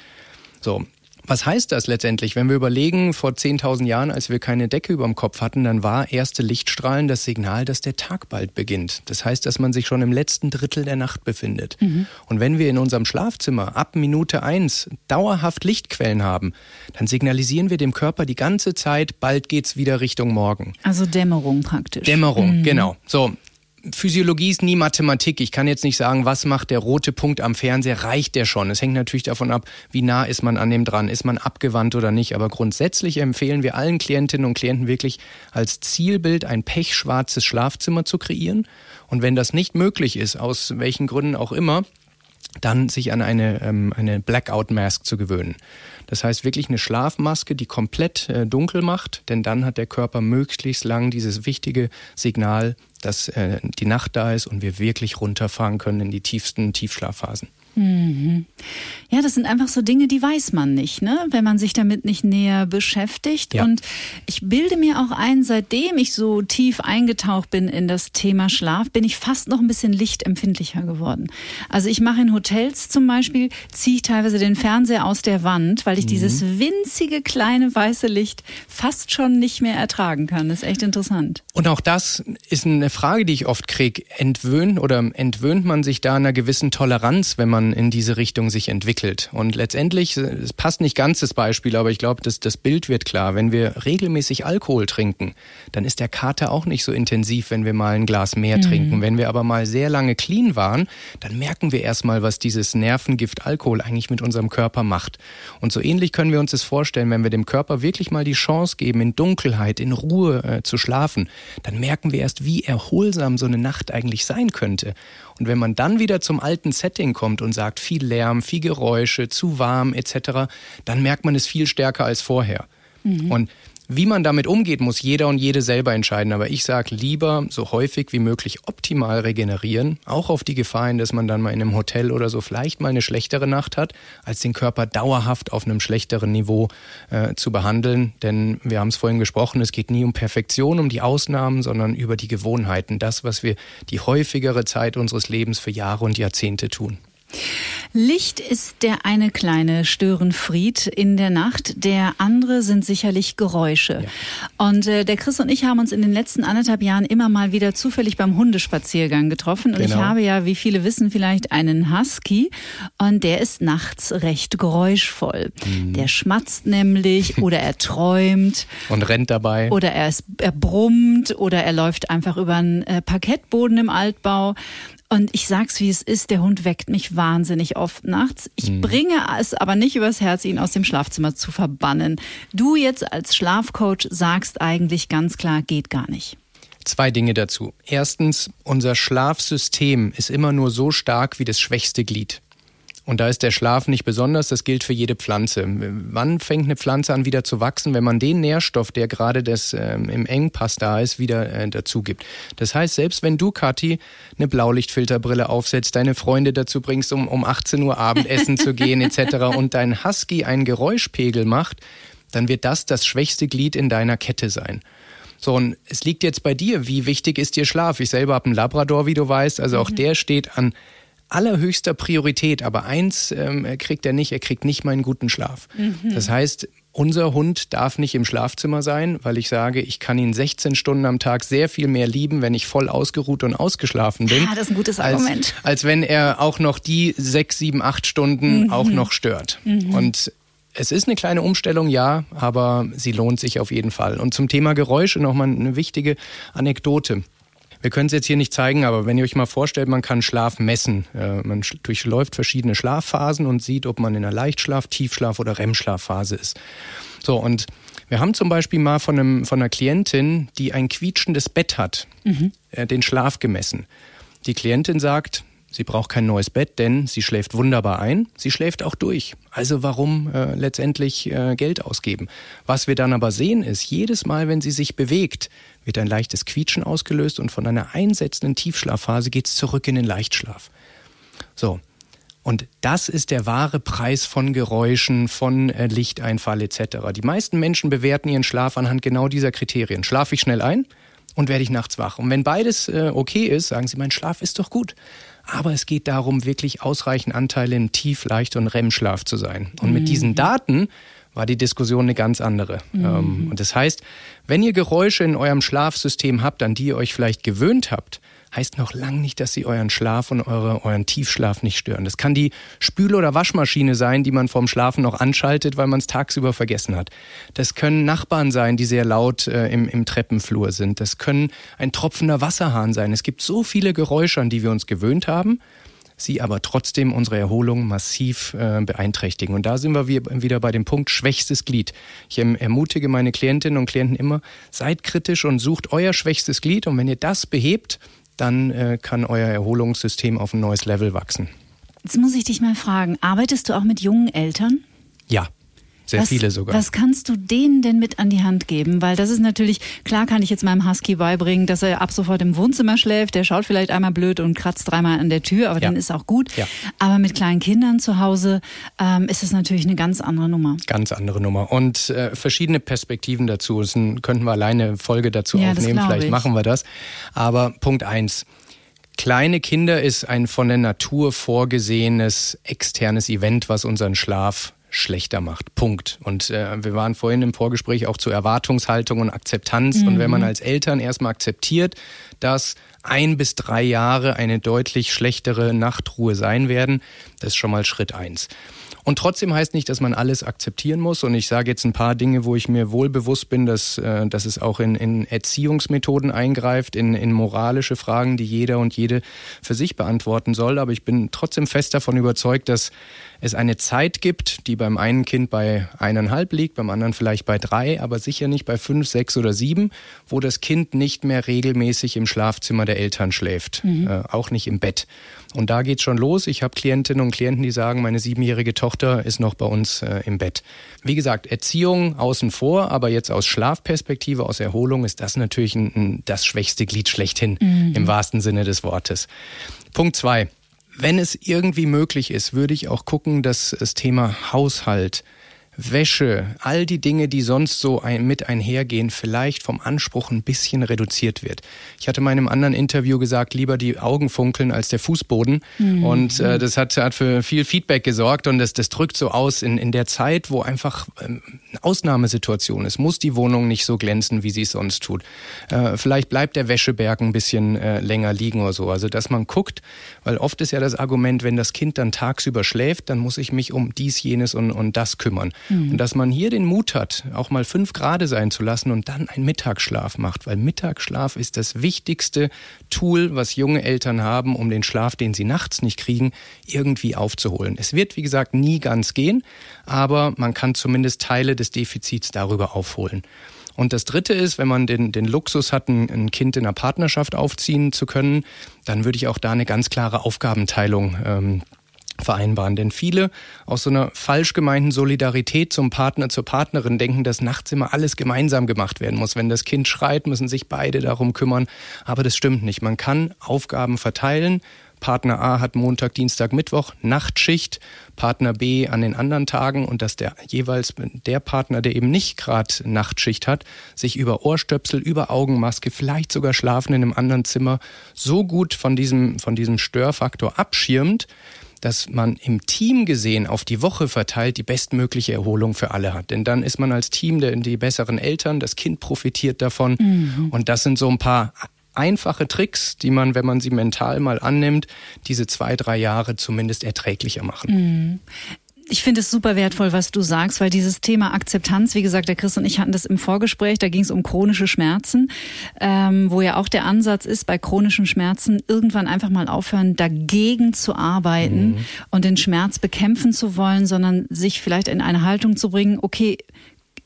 So, Was heißt das letztendlich? Wenn wir überlegen, vor 10.000 Jahren, als wir keine Decke über dem Kopf hatten, dann war erste Lichtstrahlen das Signal, dass der Tag bald beginnt. Das heißt, dass man sich schon im letzten Drittel der Nacht befindet. Mhm. Und wenn wir in unserem Schlafzimmer ab Minute eins dauerhaft Lichtquellen haben, dann signalisieren wir dem Körper die ganze Zeit, bald geht's wieder Richtung Morgen. Also Dämmerung praktisch. Dämmerung, mhm. genau. So, Physiologie ist nie Mathematik. Ich kann jetzt nicht sagen, was macht der rote Punkt am Fernseher, reicht der schon. Es hängt natürlich davon ab, wie nah ist man an dem dran, ist man abgewandt oder nicht. Aber grundsätzlich empfehlen wir allen Klientinnen und Klienten wirklich als Zielbild ein pechschwarzes Schlafzimmer zu kreieren. Und wenn das nicht möglich ist, aus welchen Gründen auch immer, dann sich an eine, ähm, eine Blackout Mask zu gewöhnen. Das heißt wirklich eine Schlafmaske, die komplett äh, dunkel macht, denn dann hat der Körper möglichst lang dieses wichtige Signal, dass äh, die Nacht da ist und wir wirklich runterfahren können in die tiefsten Tiefschlafphasen. Mhm. Ja, das sind einfach so Dinge, die weiß man nicht, ne? wenn man sich damit nicht näher beschäftigt. Ja. Und ich bilde mir auch ein, seitdem ich so tief eingetaucht bin in das Thema Schlaf, bin ich fast noch ein bisschen lichtempfindlicher geworden. Also ich mache in Hotels zum Beispiel, ziehe ich teilweise den Fernseher aus der Wand, weil ich mhm. dieses winzige kleine weiße Licht fast schon nicht mehr ertragen kann. Das ist echt interessant. Und auch das ist eine Frage, die ich oft kriege. Entwöhnt oder entwöhnt man sich da einer gewissen Toleranz, wenn man in diese Richtung sich entwickelt. Und letztendlich, es passt nicht ganz das Beispiel, aber ich glaube, das, das Bild wird klar. Wenn wir regelmäßig Alkohol trinken, dann ist der Kater auch nicht so intensiv, wenn wir mal ein Glas mehr mhm. trinken. Wenn wir aber mal sehr lange clean waren, dann merken wir erstmal, was dieses Nervengift Alkohol eigentlich mit unserem Körper macht. Und so ähnlich können wir uns das vorstellen, wenn wir dem Körper wirklich mal die Chance geben, in Dunkelheit, in Ruhe äh, zu schlafen, dann merken wir erst, wie erholsam so eine Nacht eigentlich sein könnte. Und wenn man dann wieder zum alten Setting kommt und sagt, viel Lärm, viel Geräusche, zu warm etc., dann merkt man es viel stärker als vorher. Mhm. Und wie man damit umgeht, muss jeder und jede selber entscheiden. Aber ich sage lieber so häufig wie möglich optimal regenerieren, auch auf die Gefahr hin, dass man dann mal in einem Hotel oder so vielleicht mal eine schlechtere Nacht hat, als den Körper dauerhaft auf einem schlechteren Niveau äh, zu behandeln. Denn wir haben es vorhin gesprochen, es geht nie um Perfektion, um die Ausnahmen, sondern über die Gewohnheiten, das, was wir die häufigere Zeit unseres Lebens für Jahre und Jahrzehnte tun. Licht ist der eine kleine Störenfried in der Nacht, der andere sind sicherlich Geräusche. Ja. Und äh, der Chris und ich haben uns in den letzten anderthalb Jahren immer mal wieder zufällig beim Hundespaziergang getroffen. Und genau. ich habe ja, wie viele wissen, vielleicht einen Husky und der ist nachts recht geräuschvoll. Mhm. Der schmatzt nämlich oder er träumt. Und rennt dabei. Oder er, ist, er brummt oder er läuft einfach über einen äh, Parkettboden im Altbau. Und ich sag's wie es ist, der Hund weckt mich wahnsinnig oft nachts. Ich mhm. bringe es aber nicht übers Herz, ihn aus dem Schlafzimmer zu verbannen. Du jetzt als Schlafcoach sagst eigentlich ganz klar, geht gar nicht. Zwei Dinge dazu. Erstens, unser Schlafsystem ist immer nur so stark wie das schwächste Glied. Und da ist der Schlaf nicht besonders, das gilt für jede Pflanze. Wann fängt eine Pflanze an wieder zu wachsen, wenn man den Nährstoff, der gerade das, ähm, im Engpass da ist, wieder äh, dazu gibt? Das heißt, selbst wenn du, Kathi, eine Blaulichtfilterbrille aufsetzt, deine Freunde dazu bringst, um, um 18 Uhr Abendessen zu gehen etc. und dein Husky einen Geräuschpegel macht, dann wird das das schwächste Glied in deiner Kette sein. So, und es liegt jetzt bei dir, wie wichtig ist dir Schlaf? Ich selber habe einen Labrador, wie du weißt, also auch mhm. der steht an allerhöchster Priorität, aber eins ähm, kriegt er nicht, er kriegt nicht meinen guten Schlaf. Mhm. Das heißt, unser Hund darf nicht im Schlafzimmer sein, weil ich sage, ich kann ihn 16 Stunden am Tag sehr viel mehr lieben, wenn ich voll ausgeruht und ausgeschlafen bin. Ja, das ist ein gutes Argument. Als, als wenn er auch noch die sechs, sieben, acht Stunden mhm. auch noch stört. Mhm. Und es ist eine kleine Umstellung, ja, aber sie lohnt sich auf jeden Fall. Und zum Thema Geräusche nochmal eine wichtige Anekdote. Wir können es jetzt hier nicht zeigen, aber wenn ihr euch mal vorstellt, man kann Schlaf messen. Äh, man durchläuft verschiedene Schlafphasen und sieht, ob man in einer Leichtschlaf-, Tiefschlaf- oder REM-Schlafphase ist. So, und wir haben zum Beispiel mal von, einem, von einer Klientin, die ein quietschendes Bett hat, mhm. äh, den Schlaf gemessen. Die Klientin sagt, Sie braucht kein neues Bett, denn sie schläft wunderbar ein, sie schläft auch durch. Also warum äh, letztendlich äh, Geld ausgeben? Was wir dann aber sehen ist, jedes Mal, wenn sie sich bewegt, wird ein leichtes Quietschen ausgelöst und von einer einsetzenden Tiefschlafphase geht es zurück in den Leichtschlaf. So. Und das ist der wahre Preis von Geräuschen, von äh, Lichteinfall etc. Die meisten Menschen bewerten ihren Schlaf anhand genau dieser Kriterien. Schlafe ich schnell ein und werde ich nachts wach? Und wenn beides äh, okay ist, sagen sie, mein Schlaf ist doch gut. Aber es geht darum, wirklich ausreichend Anteile in Tief-, Leicht- und REM-Schlaf zu sein. Und mhm. mit diesen Daten war die Diskussion eine ganz andere. Mhm. Ähm, und das heißt, wenn ihr Geräusche in eurem Schlafsystem habt, an die ihr euch vielleicht gewöhnt habt, heißt noch lang nicht, dass sie euren Schlaf und eure, euren Tiefschlaf nicht stören. Das kann die Spül- oder Waschmaschine sein, die man vorm Schlafen noch anschaltet, weil man es tagsüber vergessen hat. Das können Nachbarn sein, die sehr laut äh, im, im Treppenflur sind. Das können ein tropfender Wasserhahn sein. Es gibt so viele Geräusche, an die wir uns gewöhnt haben sie aber trotzdem unsere Erholung massiv äh, beeinträchtigen. Und da sind wir wieder bei dem Punkt schwächstes Glied. Ich ermutige meine Klientinnen und Klienten immer, seid kritisch und sucht euer schwächstes Glied. Und wenn ihr das behebt, dann äh, kann euer Erholungssystem auf ein neues Level wachsen. Jetzt muss ich dich mal fragen, arbeitest du auch mit jungen Eltern? Ja. Sehr was, viele sogar. Was kannst du denen denn mit an die Hand geben? Weil das ist natürlich, klar kann ich jetzt meinem Husky beibringen, dass er ab sofort im Wohnzimmer schläft. Der schaut vielleicht einmal blöd und kratzt dreimal an der Tür, aber ja. dann ist auch gut. Ja. Aber mit kleinen Kindern zu Hause ähm, ist es natürlich eine ganz andere Nummer. Ganz andere Nummer. Und äh, verschiedene Perspektiven dazu. Das könnten wir alleine eine Folge dazu ja, aufnehmen. Vielleicht ich. machen wir das. Aber Punkt eins. Kleine Kinder ist ein von der Natur vorgesehenes externes Event, was unseren Schlaf schlechter macht. Punkt. Und äh, wir waren vorhin im Vorgespräch auch zu Erwartungshaltung und Akzeptanz. Mhm. Und wenn man als Eltern erstmal akzeptiert, dass ein bis drei Jahre eine deutlich schlechtere Nachtruhe sein werden, das ist schon mal Schritt eins. Und trotzdem heißt nicht, dass man alles akzeptieren muss. Und ich sage jetzt ein paar Dinge, wo ich mir wohl bewusst bin, dass, äh, dass es auch in, in Erziehungsmethoden eingreift, in, in moralische Fragen, die jeder und jede für sich beantworten soll. Aber ich bin trotzdem fest davon überzeugt, dass es eine Zeit gibt, die beim einen Kind bei eineinhalb liegt, beim anderen vielleicht bei drei, aber sicher nicht bei fünf, sechs oder sieben, wo das Kind nicht mehr regelmäßig im Schlafzimmer der Eltern schläft, mhm. äh, auch nicht im Bett. Und da geht's schon los. Ich habe Klientinnen und Klienten, die sagen, meine siebenjährige Tochter ist noch bei uns äh, im Bett. Wie gesagt, Erziehung außen vor, aber jetzt aus Schlafperspektive, aus Erholung ist das natürlich ein, ein, das schwächste Glied schlechthin mhm. im wahrsten Sinne des Wortes. Punkt zwei. Wenn es irgendwie möglich ist, würde ich auch gucken, dass das Thema Haushalt Wäsche, all die Dinge, die sonst so ein, mit einhergehen, vielleicht vom Anspruch ein bisschen reduziert wird. Ich hatte in meinem anderen Interview gesagt, lieber die Augen funkeln als der Fußboden. Mhm. Und äh, das hat, hat für viel Feedback gesorgt und das, das drückt so aus in, in der Zeit, wo einfach ähm, eine Ausnahmesituation ist. Muss die Wohnung nicht so glänzen, wie sie es sonst tut. Äh, vielleicht bleibt der Wäscheberg ein bisschen äh, länger liegen oder so. Also dass man guckt, weil oft ist ja das Argument, wenn das Kind dann tagsüber schläft, dann muss ich mich um dies, jenes und, und das kümmern. Mhm. Und dass man hier den Mut hat, auch mal fünf Grad sein zu lassen und dann einen Mittagsschlaf macht, weil Mittagsschlaf ist das wichtigste Tool, was junge Eltern haben, um den Schlaf, den sie nachts nicht kriegen, irgendwie aufzuholen. Es wird, wie gesagt, nie ganz gehen, aber man kann zumindest Teile des Defizits darüber aufholen. Und das Dritte ist, wenn man den, den Luxus hat, ein, ein, Kind in einer Partnerschaft aufziehen zu können, dann würde ich auch da eine ganz klare Aufgabenteilung ähm, vereinbaren. Denn viele aus so einer falsch gemeinten Solidarität zum Partner, zur Partnerin denken, dass nachts immer alles gemeinsam gemacht werden muss. Wenn das Kind schreit, müssen sich beide darum kümmern. Aber das stimmt nicht. Man kann Aufgaben verteilen. Partner A hat Montag, Dienstag, Mittwoch Nachtschicht, Partner B an den anderen Tagen und dass der jeweils der Partner, der eben nicht gerade Nachtschicht hat, sich über Ohrstöpsel, über Augenmaske, vielleicht sogar schlafen in einem anderen Zimmer so gut von diesem, von diesem Störfaktor abschirmt, dass man im Team gesehen auf die Woche verteilt die bestmögliche Erholung für alle hat. Denn dann ist man als Team der, die besseren Eltern, das Kind profitiert davon. Mhm. Und das sind so ein paar einfache Tricks, die man, wenn man sie mental mal annimmt, diese zwei, drei Jahre zumindest erträglicher machen. Mhm ich finde es super wertvoll, was du sagst, weil dieses Thema Akzeptanz, wie gesagt, der Chris und ich hatten das im Vorgespräch, da ging es um chronische Schmerzen, ähm, wo ja auch der Ansatz ist, bei chronischen Schmerzen irgendwann einfach mal aufhören, dagegen zu arbeiten mhm. und den Schmerz bekämpfen zu wollen, sondern sich vielleicht in eine Haltung zu bringen, okay,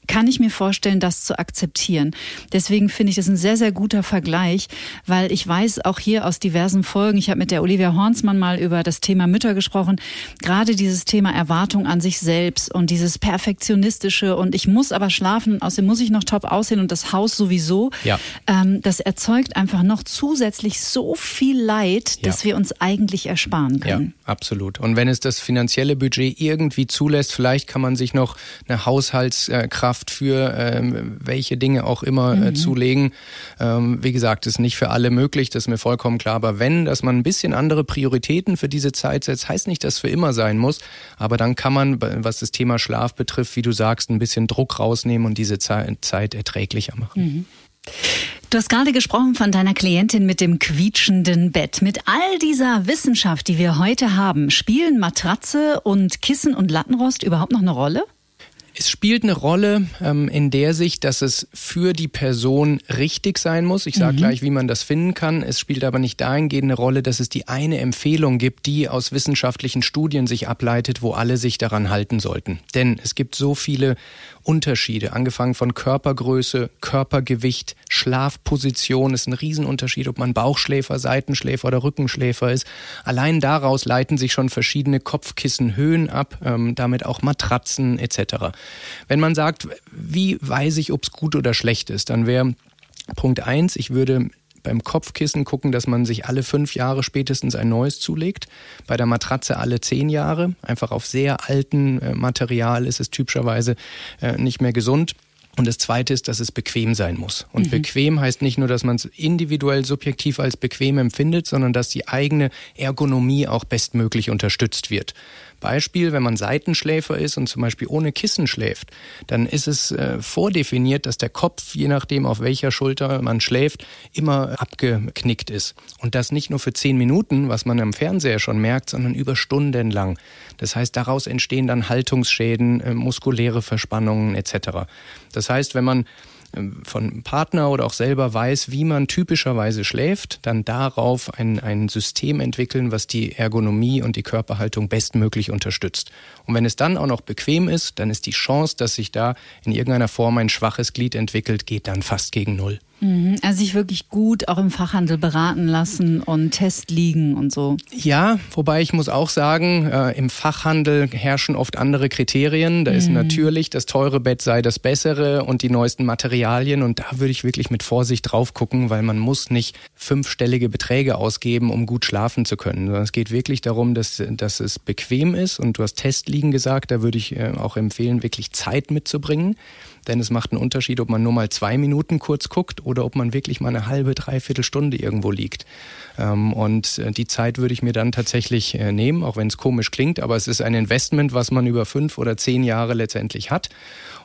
kann ich mir vorstellen, das zu akzeptieren. Deswegen finde ich das ein sehr, sehr guter Vergleich, weil ich weiß auch hier aus diversen Folgen, ich habe mit der Olivia Hornsmann mal über das Thema Mütter gesprochen, gerade dieses Thema Erwartung an sich selbst und dieses perfektionistische und ich muss aber schlafen und außerdem muss ich noch top aussehen und das Haus sowieso. Ja. Ähm, das erzeugt einfach noch zusätzlich so viel Leid, ja. dass wir uns eigentlich ersparen können. Ja, absolut. Und wenn es das finanzielle Budget irgendwie zulässt, vielleicht kann man sich noch eine Haushaltskraft Kraft für ähm, welche Dinge auch immer äh, mhm. zulegen. Ähm, wie gesagt, ist nicht für alle möglich, das ist mir vollkommen klar. Aber wenn, dass man ein bisschen andere Prioritäten für diese Zeit setzt, heißt nicht, dass es für immer sein muss. Aber dann kann man, was das Thema Schlaf betrifft, wie du sagst, ein bisschen Druck rausnehmen und diese Zeit erträglicher machen. Mhm. Du hast gerade gesprochen von deiner Klientin mit dem quietschenden Bett. Mit all dieser Wissenschaft, die wir heute haben, spielen Matratze und Kissen und Lattenrost überhaupt noch eine Rolle? Es spielt eine Rolle ähm, in der Sicht, dass es für die Person richtig sein muss. Ich sage mhm. gleich, wie man das finden kann. Es spielt aber nicht dahingehend eine Rolle, dass es die eine Empfehlung gibt, die aus wissenschaftlichen Studien sich ableitet, wo alle sich daran halten sollten. Denn es gibt so viele Unterschiede, angefangen von Körpergröße, Körpergewicht, Schlafposition ist ein Riesenunterschied, ob man Bauchschläfer, Seitenschläfer oder Rückenschläfer ist. Allein daraus leiten sich schon verschiedene Kopfkissenhöhen ab, ähm, damit auch Matratzen etc. Wenn man sagt, wie weiß ich, ob es gut oder schlecht ist, dann wäre Punkt eins, ich würde beim Kopfkissen gucken, dass man sich alle fünf Jahre spätestens ein neues zulegt. Bei der Matratze alle zehn Jahre. Einfach auf sehr alten äh, Material ist es typischerweise äh, nicht mehr gesund. Und das Zweite ist, dass es bequem sein muss. Und mhm. bequem heißt nicht nur, dass man es individuell subjektiv als bequem empfindet, sondern dass die eigene Ergonomie auch bestmöglich unterstützt wird. Beispiel, wenn man Seitenschläfer ist und zum Beispiel ohne Kissen schläft, dann ist es äh, vordefiniert, dass der Kopf, je nachdem auf welcher Schulter man schläft, immer abgeknickt ist. Und das nicht nur für zehn Minuten, was man am Fernseher schon merkt, sondern über Stunden lang. Das heißt, daraus entstehen dann Haltungsschäden, äh, muskuläre Verspannungen etc. Das heißt, wenn man von Partner oder auch selber weiß, wie man typischerweise schläft, dann darauf ein, ein System entwickeln, was die Ergonomie und die Körperhaltung bestmöglich unterstützt. Und wenn es dann auch noch bequem ist, dann ist die Chance, dass sich da in irgendeiner Form ein schwaches Glied entwickelt, geht dann fast gegen Null. Mhm. Also sich wirklich gut auch im Fachhandel beraten lassen und Test liegen und so. Ja, wobei ich muss auch sagen, äh, im Fachhandel herrschen oft andere Kriterien. Da mhm. ist natürlich, das teure Bett sei das bessere und die neuesten Materialien. Und da würde ich wirklich mit Vorsicht drauf gucken, weil man muss nicht fünfstellige Beträge ausgeben, um gut schlafen zu können. Sondern es geht wirklich darum, dass, dass es bequem ist. Und du hast Testliegen gesagt, da würde ich äh, auch empfehlen, wirklich Zeit mitzubringen. Denn es macht einen Unterschied, ob man nur mal zwei Minuten kurz guckt oder ob man wirklich mal eine halbe, dreiviertel Stunde irgendwo liegt. Ähm, und äh, die Zeit würde ich mir dann tatsächlich äh, nehmen, auch wenn es komisch klingt, aber es ist ein Investment, was man über fünf oder zehn Jahre letztendlich hat.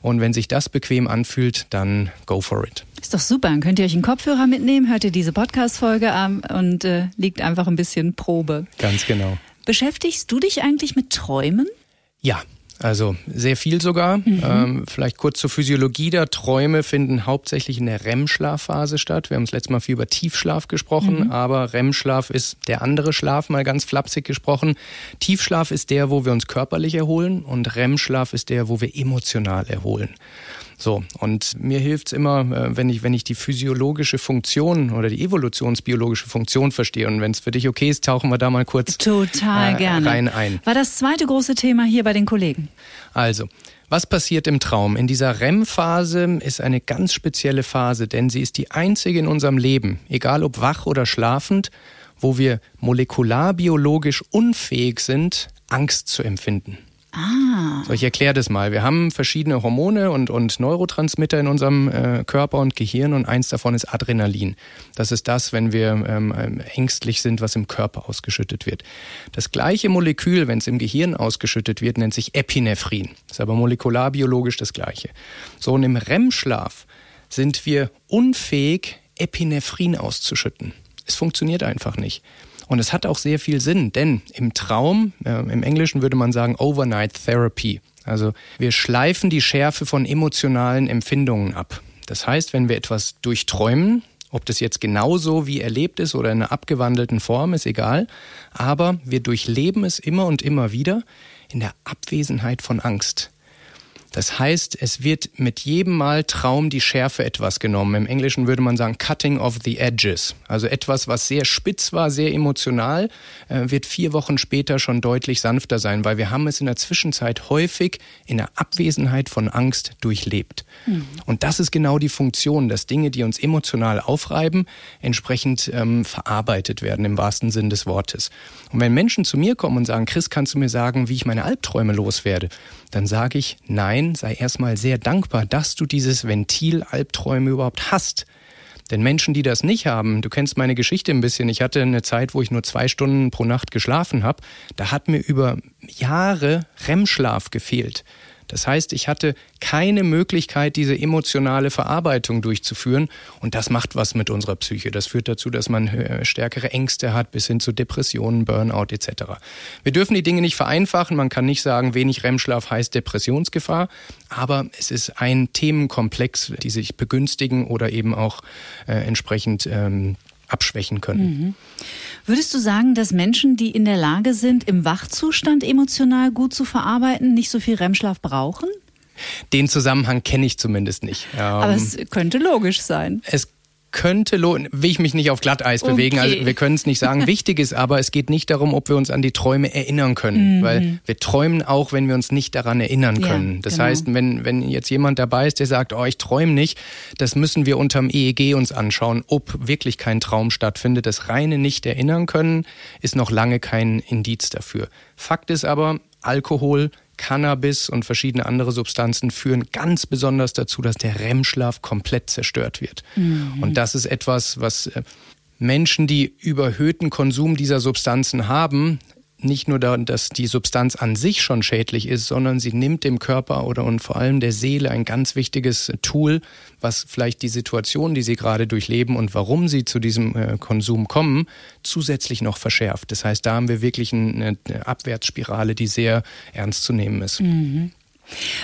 Und wenn sich das bequem anfühlt, dann go for it. Ist doch super. Dann könnt ihr euch einen Kopfhörer mitnehmen, hört ihr diese Podcast-Folge an und äh, liegt einfach ein bisschen Probe. Ganz genau. Beschäftigst du dich eigentlich mit Träumen? Ja, also sehr viel sogar. Mhm. Ähm, vielleicht kurz zur Physiologie der Träume finden hauptsächlich in der REM-Schlafphase statt. Wir haben das letzte Mal viel über Tiefschlaf gesprochen, mhm. aber REM-Schlaf ist der andere Schlaf, mal ganz flapsig gesprochen. Tiefschlaf ist der, wo wir uns körperlich erholen und REM-Schlaf ist der, wo wir emotional erholen. So, und mir hilft's immer, äh, wenn ich, wenn ich die physiologische Funktion oder die evolutionsbiologische Funktion verstehe. Und wenn es für dich okay ist, tauchen wir da mal kurz Total äh, gerne. rein ein. War das zweite große Thema hier bei den Kollegen? Also, was passiert im Traum? In dieser REM-Phase ist eine ganz spezielle Phase, denn sie ist die einzige in unserem Leben, egal ob wach oder schlafend, wo wir molekularbiologisch unfähig sind, Angst zu empfinden. Ah. So, ich erkläre das mal. Wir haben verschiedene Hormone und, und Neurotransmitter in unserem äh, Körper und Gehirn und eins davon ist Adrenalin. Das ist das, wenn wir ähm, ähm, ängstlich sind, was im Körper ausgeschüttet wird. Das gleiche Molekül, wenn es im Gehirn ausgeschüttet wird, nennt sich Epinephrin. Ist aber molekularbiologisch das gleiche. So, und im REM-Schlaf sind wir unfähig, Epinephrin auszuschütten. Es funktioniert einfach nicht. Und es hat auch sehr viel Sinn, denn im Traum, äh, im Englischen würde man sagen Overnight Therapy. Also wir schleifen die Schärfe von emotionalen Empfindungen ab. Das heißt, wenn wir etwas durchträumen, ob das jetzt genauso wie erlebt ist oder in einer abgewandelten Form, ist egal. Aber wir durchleben es immer und immer wieder in der Abwesenheit von Angst. Das heißt, es wird mit jedem Mal Traum die Schärfe etwas genommen. Im Englischen würde man sagen cutting of the edges. Also etwas, was sehr spitz war, sehr emotional, äh, wird vier Wochen später schon deutlich sanfter sein, weil wir haben es in der Zwischenzeit häufig in der Abwesenheit von Angst durchlebt. Mhm. Und das ist genau die Funktion, dass Dinge, die uns emotional aufreiben, entsprechend ähm, verarbeitet werden im wahrsten Sinn des Wortes. Und wenn Menschen zu mir kommen und sagen, Chris, kannst du mir sagen, wie ich meine Albträume loswerde? Dann sage ich, nein, nein, sei erstmal sehr dankbar, dass du dieses Ventil Albträume überhaupt hast. Denn Menschen, die das nicht haben, du kennst meine Geschichte ein bisschen, ich hatte eine Zeit, wo ich nur zwei Stunden pro Nacht geschlafen habe, da hat mir über Jahre REM-Schlaf gefehlt. Das heißt, ich hatte keine Möglichkeit, diese emotionale Verarbeitung durchzuführen. Und das macht was mit unserer Psyche. Das führt dazu, dass man äh, stärkere Ängste hat, bis hin zu Depressionen, Burnout etc. Wir dürfen die Dinge nicht vereinfachen. Man kann nicht sagen, wenig REM-Schlaf heißt Depressionsgefahr. Aber es ist ein Themenkomplex, die sich begünstigen oder eben auch äh, entsprechend ähm, abschwächen können. Mhm. Würdest du sagen, dass Menschen, die in der Lage sind, im Wachzustand emotional gut zu verarbeiten, nicht so viel REM-Schlaf brauchen? Den Zusammenhang kenne ich zumindest nicht. Aber ähm, es könnte logisch sein. Es könnte lohnen, will ich mich nicht auf Glatteis okay. bewegen, also wir können es nicht sagen. Wichtig ist aber, es geht nicht darum, ob wir uns an die Träume erinnern können, mhm. weil wir träumen auch, wenn wir uns nicht daran erinnern können. Ja, das genau. heißt, wenn, wenn jetzt jemand dabei ist, der sagt, oh, ich träume nicht, das müssen wir unterm EEG uns anschauen, ob wirklich kein Traum stattfindet. Das reine nicht erinnern können ist noch lange kein Indiz dafür. Fakt ist aber, Alkohol Cannabis und verschiedene andere Substanzen führen ganz besonders dazu, dass der REM-Schlaf komplett zerstört wird. Mhm. Und das ist etwas, was äh, Menschen, die überhöhten Konsum dieser Substanzen haben, nicht nur, da, dass die Substanz an sich schon schädlich ist, sondern sie nimmt dem Körper oder und vor allem der Seele ein ganz wichtiges Tool, was vielleicht die Situation, die sie gerade durchleben und warum sie zu diesem äh, Konsum kommen, zusätzlich noch verschärft. Das heißt, da haben wir wirklich eine, eine Abwärtsspirale, die sehr ernst zu nehmen ist. Mhm.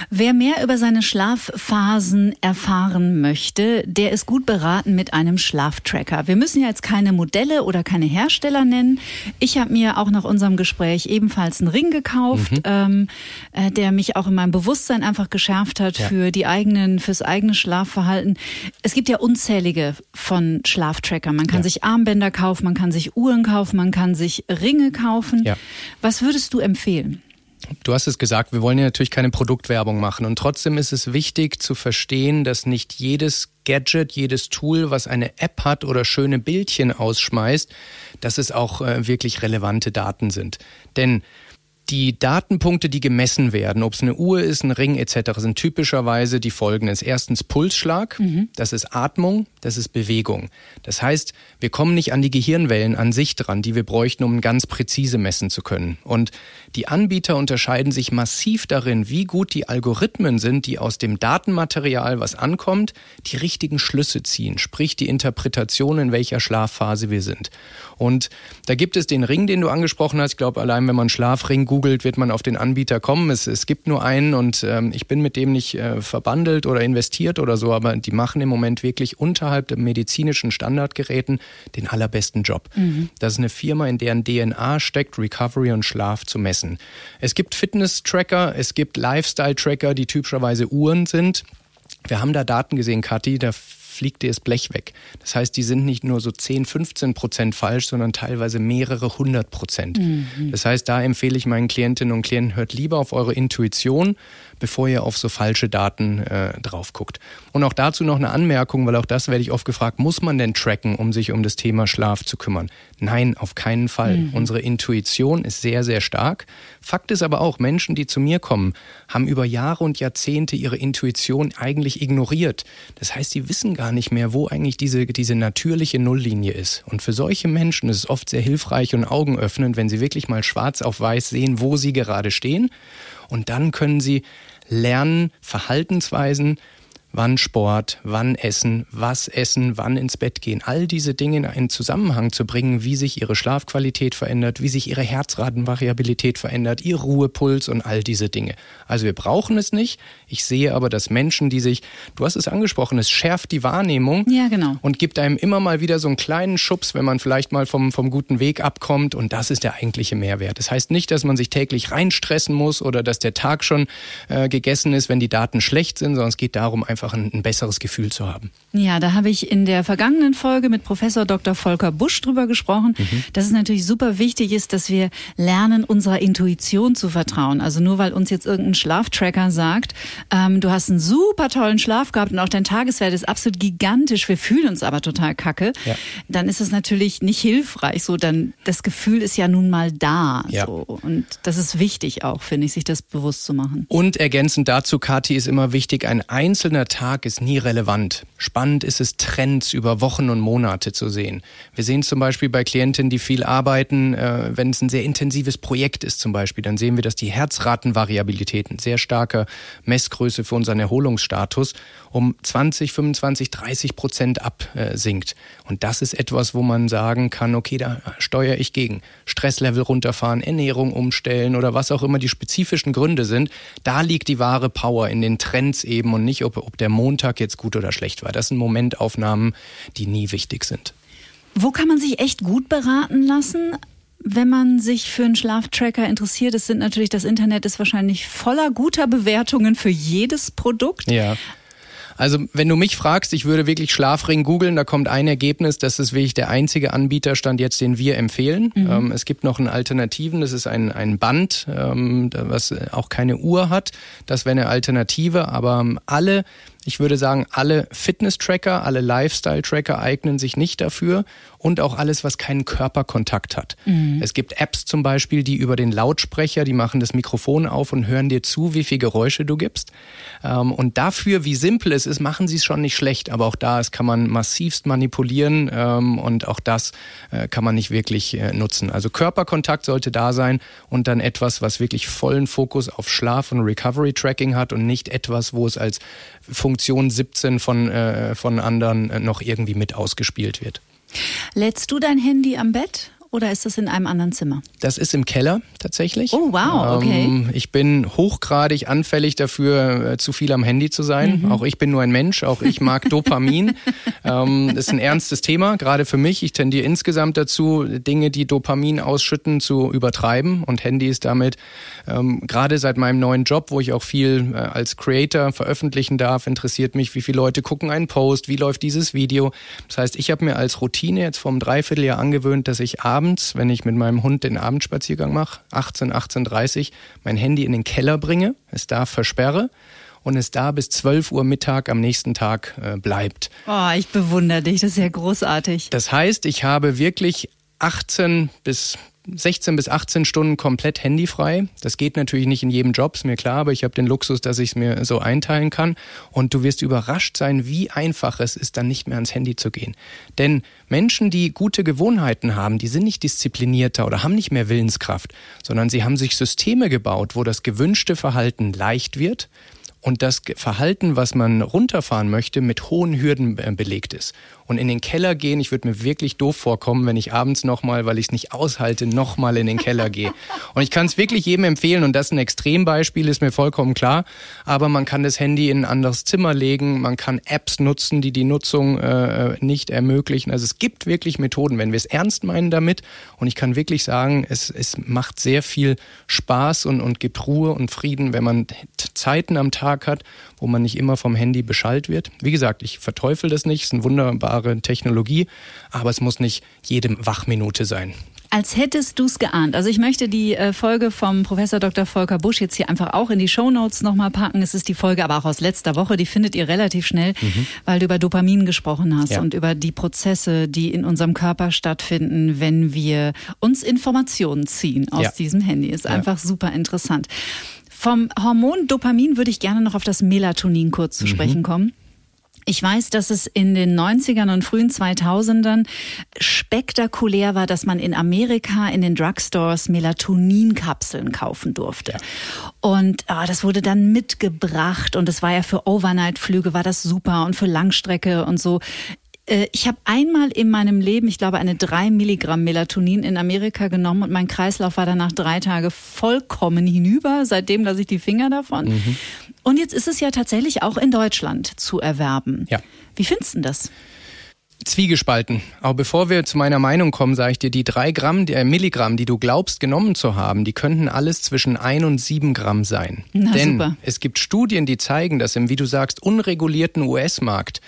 Wer mehr über seine Schlafphasen erfahren möchte, der ist gut beraten mit einem Schlaftracker. Wir müssen ja jetzt keine Modelle oder keine Hersteller nennen. Ich habe mir auch nach unserem Gespräch ebenfalls einen Ring gekauft, mhm. ähm, äh, der mich auch in meinem Bewusstsein einfach geschärft hat ja. für die eigenen, fürs eigene Schlafverhalten. Es gibt ja unzählige von Schlaftrackern. Man kann ja. sich Armbänder kaufen, man kann sich Uhren kaufen, man kann sich Ringe kaufen. Ja. Was würdest du empfehlen? Du hast es gesagt, wir wollen ja natürlich keine Produktwerbung machen. Und trotzdem ist es wichtig zu verstehen, dass nicht jedes Gadget, jedes Tool, was eine App hat oder schöne Bildchen ausschmeißt, dass es auch äh, wirklich relevante Daten sind. Denn die Datenpunkte, die gemessen werden, ob es eine Uhr ist, ein Ring etc., sind typischerweise die folgenden. Erstens Pulsschlag, mhm. das ist Atmung, das ist Bewegung. Das heißt, wir kommen nicht an die Gehirnwellen an sich dran, die wir bräuchten, um ganz präzise messen zu können. Und die Anbieter unterscheiden sich massiv darin, wie gut die Algorithmen sind, die aus dem Datenmaterial, was ankommt, die richtigen Schlüsse ziehen, sprich die Interpretation, in welcher Schlafphase wir sind. Und da gibt es den Ring, den du angesprochen hast. Ich glaube, allein wenn man Schlafring googelt, wird man auf den Anbieter kommen. Es, es gibt nur einen und ähm, ich bin mit dem nicht äh, verbandelt oder investiert oder so, aber die machen im Moment wirklich unterhalb der medizinischen Standardgeräten den allerbesten Job. Mhm. Das ist eine Firma, in deren DNA steckt, Recovery und Schlaf zu messen. Es gibt Fitness-Tracker, es gibt Lifestyle-Tracker, die typischerweise Uhren sind. Wir haben da Daten gesehen, Kathi, da fliegt dir das Blech weg. Das heißt, die sind nicht nur so 10, 15 Prozent falsch, sondern teilweise mehrere hundert Prozent. Mhm. Das heißt, da empfehle ich meinen Klientinnen und Klienten, hört lieber auf eure Intuition, bevor ihr auf so falsche Daten äh, drauf guckt. Und auch dazu noch eine Anmerkung, weil auch das werde ich oft gefragt, muss man denn tracken, um sich um das Thema Schlaf zu kümmern? Nein, auf keinen Fall. Mhm. Unsere Intuition ist sehr, sehr stark. Fakt ist aber auch, Menschen, die zu mir kommen, haben über Jahre und Jahrzehnte ihre Intuition eigentlich ignoriert. Das heißt, sie wissen gar nicht mehr, wo eigentlich diese, diese natürliche Nulllinie ist. Und für solche Menschen ist es oft sehr hilfreich und augenöffnend, wenn sie wirklich mal schwarz auf weiß sehen, wo sie gerade stehen. Und dann können sie lernen, Verhaltensweisen wann Sport, wann Essen, was essen, wann ins Bett gehen. All diese Dinge in einen Zusammenhang zu bringen, wie sich ihre Schlafqualität verändert, wie sich ihre Herzratenvariabilität verändert, ihr Ruhepuls und all diese Dinge. Also wir brauchen es nicht. Ich sehe aber, dass Menschen, die sich, du hast es angesprochen, es schärft die Wahrnehmung ja, genau. und gibt einem immer mal wieder so einen kleinen Schubs, wenn man vielleicht mal vom, vom guten Weg abkommt und das ist der eigentliche Mehrwert. Das heißt nicht, dass man sich täglich reinstressen muss oder dass der Tag schon äh, gegessen ist, wenn die Daten schlecht sind, sondern es geht darum, einfach einfach ein, ein besseres Gefühl zu haben. Ja, da habe ich in der vergangenen Folge mit Professor Dr. Volker Busch drüber gesprochen, mhm. dass es natürlich super wichtig ist, dass wir lernen, unserer Intuition zu vertrauen. Also nur weil uns jetzt irgendein Schlaftracker sagt, ähm, du hast einen super tollen Schlaf gehabt und auch dein Tageswert ist absolut gigantisch, wir fühlen uns aber total kacke, ja. dann ist es natürlich nicht hilfreich. So, dann das Gefühl ist ja nun mal da. Ja. So. Und das ist wichtig auch, finde ich, sich das bewusst zu machen. Und ergänzend dazu, Kathi, ist immer wichtig, ein einzelner Tag ist nie relevant. Spannend ist es, Trends über Wochen und Monate zu sehen. Wir sehen zum Beispiel bei Klientinnen, die viel arbeiten, äh, wenn es ein sehr intensives Projekt ist zum Beispiel, dann sehen wir, dass die Herzratenvariabilität, ein sehr starker Messgröße für unseren Erholungsstatus, um 20, 25, 30 Prozent absinkt. Und das ist etwas, wo man sagen kann, okay, da steuere ich gegen. Stresslevel runterfahren, Ernährung umstellen oder was auch immer die spezifischen Gründe sind. Da liegt die wahre Power in den Trends eben und nicht, ob, ob der Montag jetzt gut oder schlecht war. Das sind Momentaufnahmen, die nie wichtig sind. Wo kann man sich echt gut beraten lassen? Wenn man sich für einen Schlaftracker interessiert, es sind natürlich, das Internet ist wahrscheinlich voller guter Bewertungen für jedes Produkt. Ja. Also wenn du mich fragst, ich würde wirklich Schlafring googeln, da kommt ein Ergebnis, das ist wirklich der einzige Anbieterstand jetzt, den wir empfehlen. Mhm. Ähm, es gibt noch einen Alternativen, das ist ein, ein Band, ähm, was auch keine Uhr hat. Das wäre eine Alternative, aber ähm, alle ich würde sagen, alle Fitness-Tracker, alle Lifestyle-Tracker eignen sich nicht dafür und auch alles, was keinen Körperkontakt hat. Mhm. Es gibt Apps zum Beispiel, die über den Lautsprecher, die machen das Mikrofon auf und hören dir zu, wie viel Geräusche du gibst. Ähm, und dafür, wie simpel es ist, machen sie es schon nicht schlecht. Aber auch da, kann man massivst manipulieren ähm, und auch das äh, kann man nicht wirklich äh, nutzen. Also Körperkontakt sollte da sein und dann etwas, was wirklich vollen Fokus auf Schlaf und Recovery-Tracking hat und nicht etwas, wo es als Funktion 17 von, äh, von anderen äh, noch irgendwie mit ausgespielt wird. Lädst du dein Handy am Bett? Oder ist das in einem anderen Zimmer? Das ist im Keller tatsächlich. Oh, wow, okay. Ähm, ich bin hochgradig anfällig dafür, äh, zu viel am Handy zu sein. Mhm. Auch ich bin nur ein Mensch, auch ich mag Dopamin. ähm, das ist ein ernstes Thema, gerade für mich. Ich tendiere insgesamt dazu, Dinge, die Dopamin ausschütten, zu übertreiben. Und Handy ist damit, ähm, gerade seit meinem neuen Job, wo ich auch viel äh, als Creator veröffentlichen darf, interessiert mich, wie viele Leute gucken einen Post, wie läuft dieses Video. Das heißt, ich habe mir als Routine jetzt vor einem Dreivierteljahr angewöhnt, dass ich abends abends, wenn ich mit meinem Hund den Abendspaziergang mache, 18, 18.30 mein Handy in den Keller bringe, es da versperre und es da bis 12 Uhr Mittag am nächsten Tag äh, bleibt. Oh, ich bewundere dich, das ist ja großartig. Das heißt, ich habe wirklich 18 bis 16 bis 18 Stunden komplett handyfrei. Das geht natürlich nicht in jedem Job, ist mir klar, aber ich habe den Luxus, dass ich es mir so einteilen kann. Und du wirst überrascht sein, wie einfach es ist, dann nicht mehr ans Handy zu gehen. Denn Menschen, die gute Gewohnheiten haben, die sind nicht disziplinierter oder haben nicht mehr Willenskraft, sondern sie haben sich Systeme gebaut, wo das gewünschte Verhalten leicht wird und das Verhalten, was man runterfahren möchte, mit hohen Hürden äh, belegt ist und in den Keller gehen. Ich würde mir wirklich doof vorkommen, wenn ich abends nochmal, weil ich es nicht aushalte, nochmal in den Keller gehe. Und ich kann es wirklich jedem empfehlen und das ist ein Extrembeispiel, ist mir vollkommen klar. Aber man kann das Handy in ein anderes Zimmer legen, man kann Apps nutzen, die die Nutzung äh, nicht ermöglichen. Also es gibt wirklich Methoden, wenn wir es ernst meinen damit. Und ich kann wirklich sagen, es, es macht sehr viel Spaß und, und gibt Ruhe und Frieden, wenn man Zeiten am Tag hat, wo man nicht immer vom Handy beschallt wird. Wie gesagt, ich verteufel das nicht, es ist eine wunderbare Technologie, aber es muss nicht jede Wachminute sein als hättest du es geahnt. Also ich möchte die äh, Folge vom Professor Dr. Volker Busch jetzt hier einfach auch in die Show Notes nochmal packen. Es ist die Folge aber auch aus letzter Woche, die findet ihr relativ schnell, mhm. weil du über Dopamin gesprochen hast ja. und über die Prozesse, die in unserem Körper stattfinden, wenn wir uns Informationen ziehen aus ja. diesem Handy. Ist ja. einfach super interessant. Vom Hormon Dopamin würde ich gerne noch auf das Melatonin kurz zu mhm. sprechen kommen. Ich weiß, dass es in den 90ern und frühen 2000ern spektakulär war, dass man in Amerika in den Drugstores Melatoninkapseln kaufen durfte. Und oh, das wurde dann mitgebracht und es war ja für Overnight-Flüge war das super und für Langstrecke und so. Äh, ich habe einmal in meinem Leben, ich glaube, eine drei Milligramm Melatonin in Amerika genommen und mein Kreislauf war danach drei Tage vollkommen hinüber. Seitdem lasse ich die Finger davon. Mhm. Und jetzt ist es ja tatsächlich auch in Deutschland zu erwerben. Ja. Wie findest du das? Zwiegespalten. Aber bevor wir zu meiner Meinung kommen, sage ich dir, die drei Gramm, die, äh, Milligramm, die du glaubst genommen zu haben, die könnten alles zwischen ein und sieben Gramm sein. Na, Denn super. es gibt Studien, die zeigen, dass im, wie du sagst, unregulierten US-Markt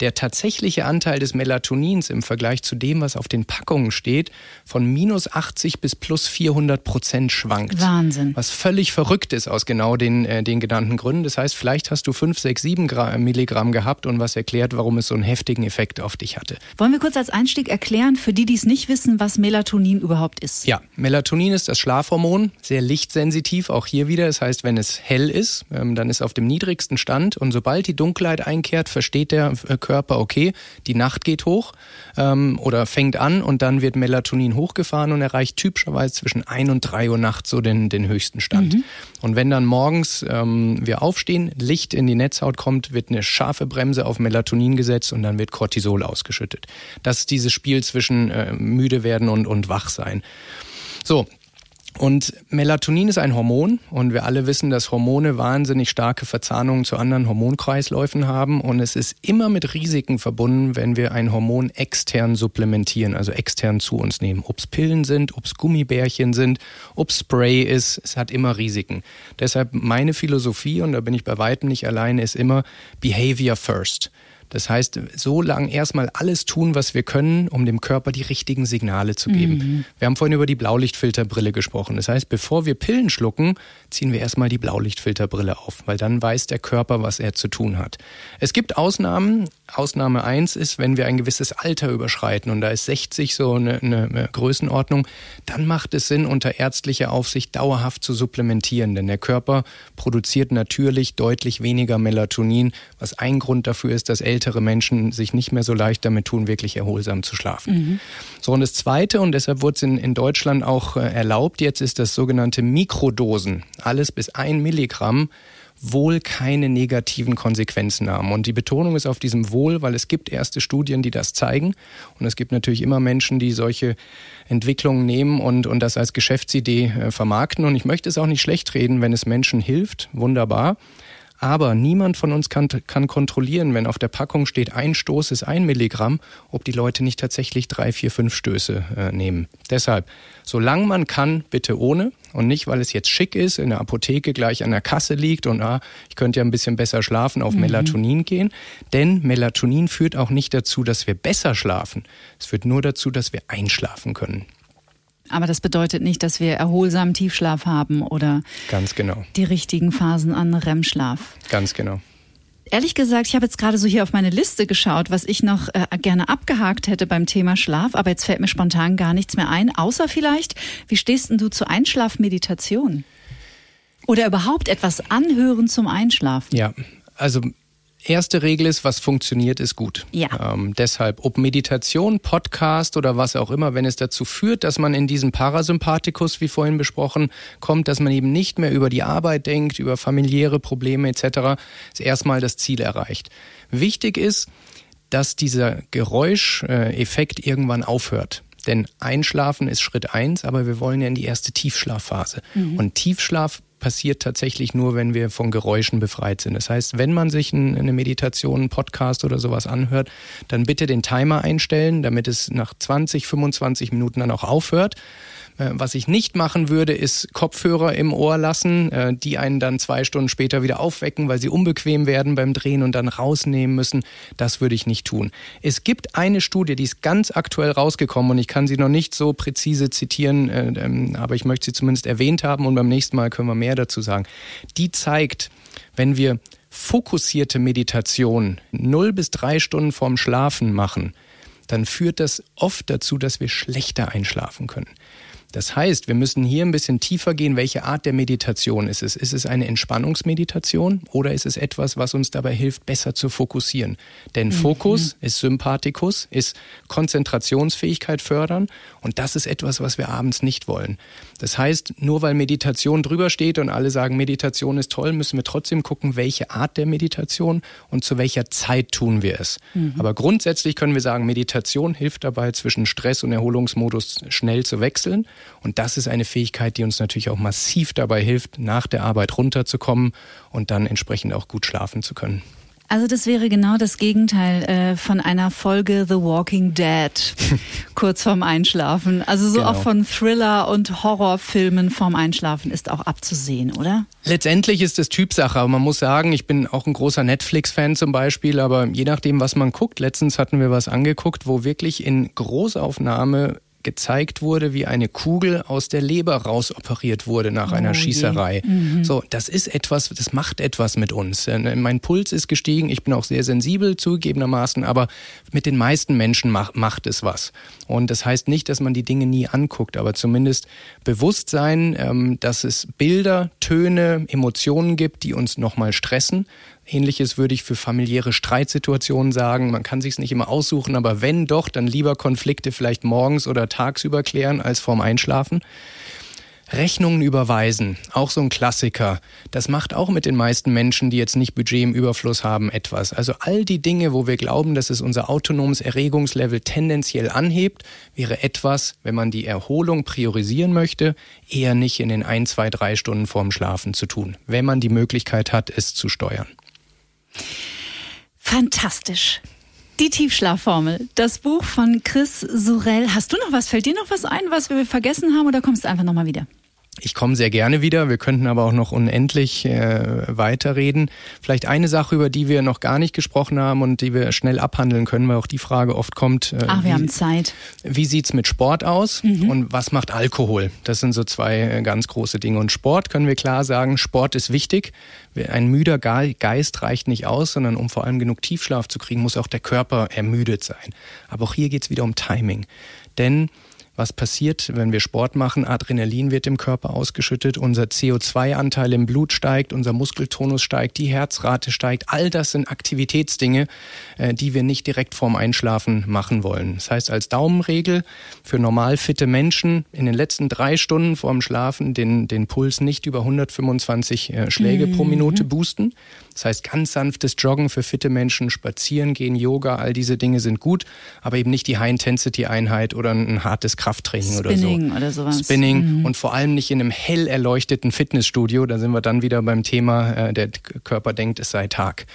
der tatsächliche Anteil des Melatonins im Vergleich zu dem, was auf den Packungen steht, von minus 80 bis plus 400 Prozent schwankt. Wahnsinn. Was völlig verrückt ist aus genau den, äh, den genannten Gründen. Das heißt, vielleicht hast du 5, 6, 7 Gra Milligramm gehabt und was erklärt, warum es so einen heftigen Effekt auf dich hatte. Wollen wir kurz als Einstieg erklären, für die, die es nicht wissen, was Melatonin überhaupt ist? Ja, Melatonin ist das Schlafhormon, sehr lichtsensitiv, auch hier wieder. Das heißt, wenn es hell ist, ähm, dann ist auf dem niedrigsten Stand und sobald die Dunkelheit einkehrt, versteht der äh, Körper, okay, die Nacht geht hoch ähm, oder fängt an und dann wird Melatonin hochgefahren und erreicht typischerweise zwischen 1 und 3 Uhr nachts so den, den höchsten Stand. Und wenn dann morgens ähm, wir aufstehen, Licht in die Netzhaut kommt, wird eine scharfe Bremse auf Melatonin gesetzt und dann wird Cortisol ausgeschüttet. Das ist dieses Spiel zwischen äh, müde werden und, und wach sein. So, und Melatonin ist ein Hormon und wir alle wissen, dass Hormone wahnsinnig starke Verzahnungen zu anderen Hormonkreisläufen haben und es ist immer mit Risiken verbunden, wenn wir ein Hormon extern supplementieren, also extern zu uns nehmen. Ob es Pillen sind, ob es Gummibärchen sind, ob Spray ist, es hat immer Risiken. Deshalb meine Philosophie, und da bin ich bei weitem nicht alleine, ist immer Behavior first. Das heißt, so lang erstmal alles tun, was wir können, um dem Körper die richtigen Signale zu geben. Mhm. Wir haben vorhin über die Blaulichtfilterbrille gesprochen. Das heißt, bevor wir Pillen schlucken, ziehen wir erstmal die Blaulichtfilterbrille auf, weil dann weiß der Körper, was er zu tun hat. Es gibt Ausnahmen. Ausnahme eins ist, wenn wir ein gewisses Alter überschreiten und da ist 60 so eine, eine Größenordnung, dann macht es Sinn, unter ärztlicher Aufsicht dauerhaft zu supplementieren, denn der Körper produziert natürlich deutlich weniger Melatonin, was ein Grund dafür ist, dass ältere Menschen sich nicht mehr so leicht damit tun, wirklich erholsam zu schlafen. So, und das Zweite, und deshalb wurde es in, in Deutschland auch äh, erlaubt, jetzt ist das sogenannte Mikrodosen. Alles bis ein Milligramm wohl keine negativen Konsequenzen haben. Und die Betonung ist auf diesem Wohl, weil es gibt erste Studien, die das zeigen. Und es gibt natürlich immer Menschen, die solche Entwicklungen nehmen und, und das als Geschäftsidee äh, vermarkten. Und ich möchte es auch nicht schlecht reden, wenn es Menschen hilft. Wunderbar. Aber niemand von uns kann, kann kontrollieren, wenn auf der Packung steht, ein Stoß ist ein Milligramm, ob die Leute nicht tatsächlich drei, vier, fünf Stöße äh, nehmen. Deshalb, solange man kann, bitte ohne und nicht, weil es jetzt schick ist, in der Apotheke gleich an der Kasse liegt und ah, ich könnte ja ein bisschen besser schlafen, auf Melatonin gehen. Denn Melatonin führt auch nicht dazu, dass wir besser schlafen. Es führt nur dazu, dass wir einschlafen können. Aber das bedeutet nicht, dass wir erholsamen Tiefschlaf haben oder Ganz genau, die richtigen Phasen an REM-Schlaf. ganz genau. Ehrlich gesagt, ich habe jetzt gerade so hier auf meine Liste geschaut, was ich noch äh, gerne abgehakt hätte beim Thema Schlaf, aber jetzt fällt mir spontan gar nichts mehr ein, außer vielleicht, wie stehst denn du zu Einschlafmeditation? Oder überhaupt etwas anhören zum Einschlafen? Ja, also erste Regel ist, was funktioniert, ist gut. Ja. Ähm, deshalb, ob Meditation, Podcast oder was auch immer, wenn es dazu führt, dass man in diesen Parasympathikus, wie vorhin besprochen, kommt, dass man eben nicht mehr über die Arbeit denkt, über familiäre Probleme etc., ist erstmal das Ziel erreicht. Wichtig ist, dass dieser Geräuscheffekt irgendwann aufhört. Denn Einschlafen ist Schritt eins, aber wir wollen ja in die erste Tiefschlafphase. Und Tiefschlaf passiert tatsächlich nur, wenn wir von Geräuschen befreit sind. Das heißt, wenn man sich ein, eine Meditation, einen Podcast oder sowas anhört, dann bitte den Timer einstellen, damit es nach 20, 25 Minuten dann auch aufhört. Äh, Was ich nicht machen würde, ist Kopfhörer im Ohr lassen, äh, die einen dann zwei Stunden später wieder aufwecken, weil sie unbequem werden beim Drehen und dann rausnehmen müssen. Das würde ich nicht tun. Es gibt eine Studie, die ist ganz aktuell rausgekommen und ich kann sie noch nicht so präzise zitieren, äh, ähm, aber ich möchte sie zumindest erwähnt haben und beim nächsten Mal können wir mehr dazu sagen. Die zeigt, wenn wir fokussierte Meditation null bis drei Stunden vorm Schlafen machen, dann führt das oft dazu, dass wir schlechter einschlafen können. Das heißt, wir müssen hier ein bisschen tiefer gehen, welche Art der Meditation ist es. Ist es eine Entspannungsmeditation oder ist es etwas, was uns dabei hilft, besser zu fokussieren? Denn Fokus ist Sympathikus, ist Konzentrationsfähigkeit fördern und das ist etwas, was wir abends nicht wollen. Das heißt, nur weil Meditation drüber steht und alle sagen, Meditation ist toll, müssen wir trotzdem gucken, welche Art der Meditation und zu welcher Zeit tun wir es. Aber grundsätzlich können wir sagen, Meditation hilft dabei, zwischen Stress und Erholungsmodus schnell zu wechseln. Und das ist eine Fähigkeit, die uns natürlich auch massiv dabei hilft, nach der Arbeit runterzukommen und dann entsprechend auch gut schlafen zu können. Also das wäre genau das Gegenteil äh, von einer Folge The Walking Dead kurz vorm Einschlafen. Also so genau. auch von Thriller und Horrorfilmen vorm Einschlafen ist auch abzusehen, oder? Letztendlich ist es Typsache, aber man muss sagen, ich bin auch ein großer Netflix-Fan zum Beispiel, aber je nachdem, was man guckt, letztens hatten wir was angeguckt, wo wirklich in Großaufnahme gezeigt wurde, wie eine Kugel aus der Leber rausoperiert wurde nach oh einer Schießerei. Mhm. So, das ist etwas, das macht etwas mit uns. Äh, mein Puls ist gestiegen, ich bin auch sehr sensibel zugegebenermaßen, aber mit den meisten Menschen macht, macht es was. Und das heißt nicht, dass man die Dinge nie anguckt, aber zumindest bewusst sein, ähm, dass es Bilder, Töne, Emotionen gibt, die uns nochmal stressen Ähnliches würde ich für familiäre Streitsituationen sagen. Man kann sich es nicht immer aussuchen, aber wenn doch, dann lieber Konflikte vielleicht morgens oder tagsüber klären als vorm Einschlafen. Rechnungen überweisen, auch so ein Klassiker. Das macht auch mit den meisten Menschen, die jetzt nicht Budget im Überfluss haben, etwas. Also all die Dinge, wo wir glauben, dass es unser autonomes Erregungslevel tendenziell anhebt, wäre etwas, wenn man die Erholung priorisieren möchte, eher nicht in den ein, zwei, drei Stunden vorm Schlafen zu tun, wenn man die Möglichkeit hat, es zu steuern. Fantastisch. Die Tiefschlafformel, das Buch von Chris Surell. Hast du noch was? Fällt dir noch was ein, was wir vergessen haben oder kommst du einfach nochmal wieder? Ich komme sehr gerne wieder. Wir könnten aber auch noch unendlich äh, weiterreden. Vielleicht eine Sache, über die wir noch gar nicht gesprochen haben und die wir schnell abhandeln können, weil auch die Frage oft kommt. Äh, Ach, wir wie, haben Zeit. Wie sieht's mit Sport aus mhm. und was macht Alkohol? Das sind so zwei äh, ganz große Dinge. Und Sport können wir klar sagen, Sport ist wichtig. Ein müder Geist reicht nicht aus, sondern um vor allem genug Tiefschlaf zu kriegen, muss auch der Körper ermüdet sein. Aber auch hier geht's wieder um Timing. Denn was passiert, wenn wir Sport machen. Adrenalin wird im Körper ausgeschüttet, unser CO2-Anteil im Blut steigt, unser Muskeltonus steigt, die Herzrate steigt. All das sind Aktivitätsdinge, äh, die wir nicht direkt vorm Einschlafen machen wollen. Das heißt, als Daumenregel für normal fitte Menschen in den letzten drei Stunden vorm Schlafen den, den Puls nicht über 125 äh, Schläge mhm. pro Minute boosten. Das heißt, ganz sanftes Joggen für fitte Menschen, Spazieren gehen, Yoga, all diese Dinge sind gut, aber eben nicht die High-Intensity-Einheit oder ein hartes Krafttraining Spinning oder so. Oder sowas. Spinning mhm. und vor allem nicht in einem hell erleuchteten Fitnessstudio. Da sind wir dann wieder beim Thema, äh, der Körper denkt, es sei Tag.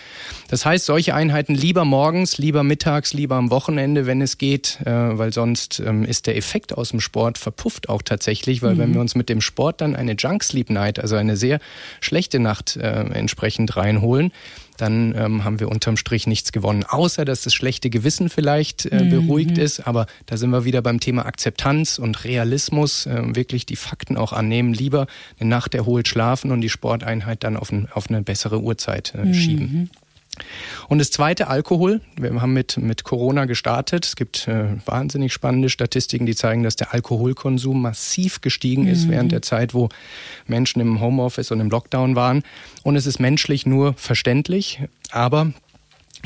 Das heißt, solche Einheiten lieber morgens, lieber mittags, lieber am Wochenende, wenn es geht, äh, weil sonst ähm, ist der Effekt aus dem Sport verpufft auch tatsächlich, weil mhm. wenn wir uns mit dem Sport dann eine Junk Sleep Night, also eine sehr schlechte Nacht äh, entsprechend reinholen, holen, dann ähm, haben wir unterm Strich nichts gewonnen. Außer, dass das schlechte Gewissen vielleicht äh, mhm. beruhigt ist. Aber da sind wir wieder beim Thema Akzeptanz und Realismus. Äh, wirklich die Fakten auch annehmen. Lieber eine Nacht erholt schlafen und die Sporteinheit dann auf, ein, auf eine bessere Uhrzeit äh, schieben. Mhm. Und das zweite, Alkohol. Wir haben mit, mit Corona gestartet. Es gibt äh, wahnsinnig spannende Statistiken, die zeigen, dass der Alkoholkonsum massiv gestiegen mhm. ist während der Zeit, wo Menschen im Homeoffice und im Lockdown waren. Und es ist menschlich nur verständlich. Aber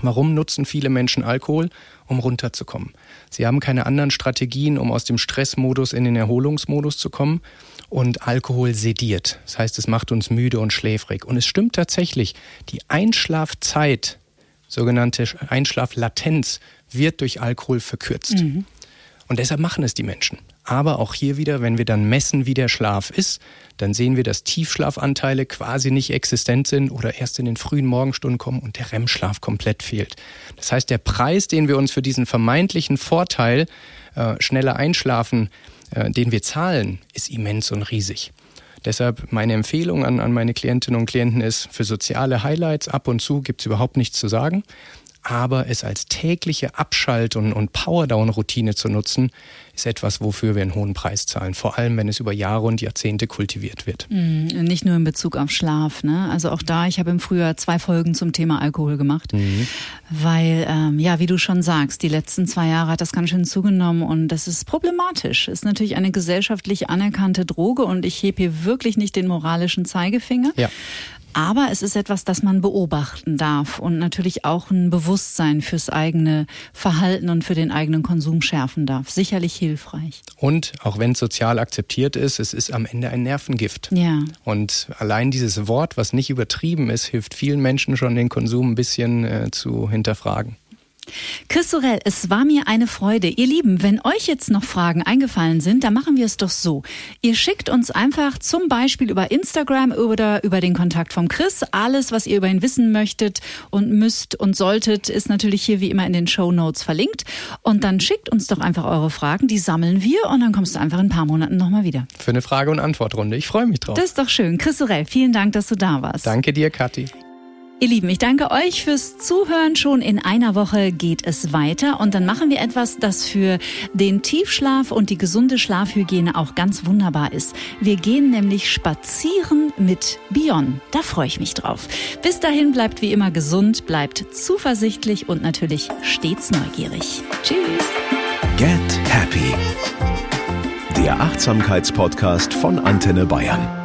warum nutzen viele Menschen Alkohol? Um runterzukommen. Sie haben keine anderen Strategien, um aus dem Stressmodus in den Erholungsmodus zu kommen und Alkohol sediert. Das heißt, es macht uns müde und schläfrig. Und es stimmt tatsächlich, die Einschlafzeit, sogenannte Einschlaflatenz, wird durch Alkohol verkürzt. Mhm. Und deshalb machen es die Menschen. Aber auch hier wieder, wenn wir dann messen, wie der Schlaf ist, dann sehen wir, dass Tiefschlafanteile quasi nicht existent sind oder erst in den frühen Morgenstunden kommen und der REM-Schlaf komplett fehlt. Das heißt, der Preis, den wir uns für diesen vermeintlichen Vorteil äh, schneller einschlafen den wir zahlen, ist immens und riesig. Deshalb meine Empfehlung an, an meine Klientinnen und Klienten ist, für soziale Highlights ab und zu gibt es überhaupt nichts zu sagen aber es als tägliche Abschalt- und, und Powerdown-Routine zu nutzen, ist etwas, wofür wir einen hohen Preis zahlen. Vor allem, wenn es über Jahre und Jahrzehnte kultiviert wird. Mhm, nicht nur in Bezug auf Schlaf. Ne? Also auch da, ich habe im Frühjahr zwei Folgen zum Thema Alkohol gemacht, mhm. weil, ähm, ja, wie du schon sagst, die letzten zwei Jahre hat das ganz schön zugenommen und das ist problematisch. Ist natürlich eine gesellschaftlich anerkannte Droge und ich hebe hier wirklich nicht den moralischen Zeigefinger. Ja. Aber es ist etwas, das man beobachten darf und natürlich auch ein Bewusstsein fürs eigene Verhalten und für den eigenen Konsum schärfen darf. Sicherlich hilfreich. Und auch wenn es sozial akzeptiert ist, es ist am Ende ein Nervengift. Ja. Und allein dieses Wort, was nicht übertrieben ist, hilft vielen Menschen schon, den Konsum ein bisschen äh, zu hinterfragen. Chris Sorel, es war mir eine Freude. Ihr Lieben, wenn euch jetzt noch Fragen eingefallen sind, dann machen wir es doch so. Ihr schickt uns einfach zum Beispiel über Instagram oder über den Kontakt vom Chris alles, was ihr über ihn wissen möchtet und müsst und solltet, ist natürlich hier wie immer in den Show Notes verlinkt. Und dann schickt uns doch einfach eure Fragen, die sammeln wir und dann kommst du einfach in ein paar Monaten nochmal wieder. Für eine Frage- und Antwortrunde. Ich freue mich drauf. Das ist doch schön. Chris Sorel, vielen Dank, dass du da warst. Danke dir, Kathi. Ihr Lieben, ich danke euch fürs Zuhören. Schon in einer Woche geht es weiter und dann machen wir etwas, das für den Tiefschlaf und die gesunde Schlafhygiene auch ganz wunderbar ist. Wir gehen nämlich spazieren mit Bion. Da freue ich mich drauf. Bis dahin bleibt wie immer gesund, bleibt zuversichtlich und natürlich stets neugierig. Tschüss. Get Happy. Der Achtsamkeitspodcast von Antenne Bayern.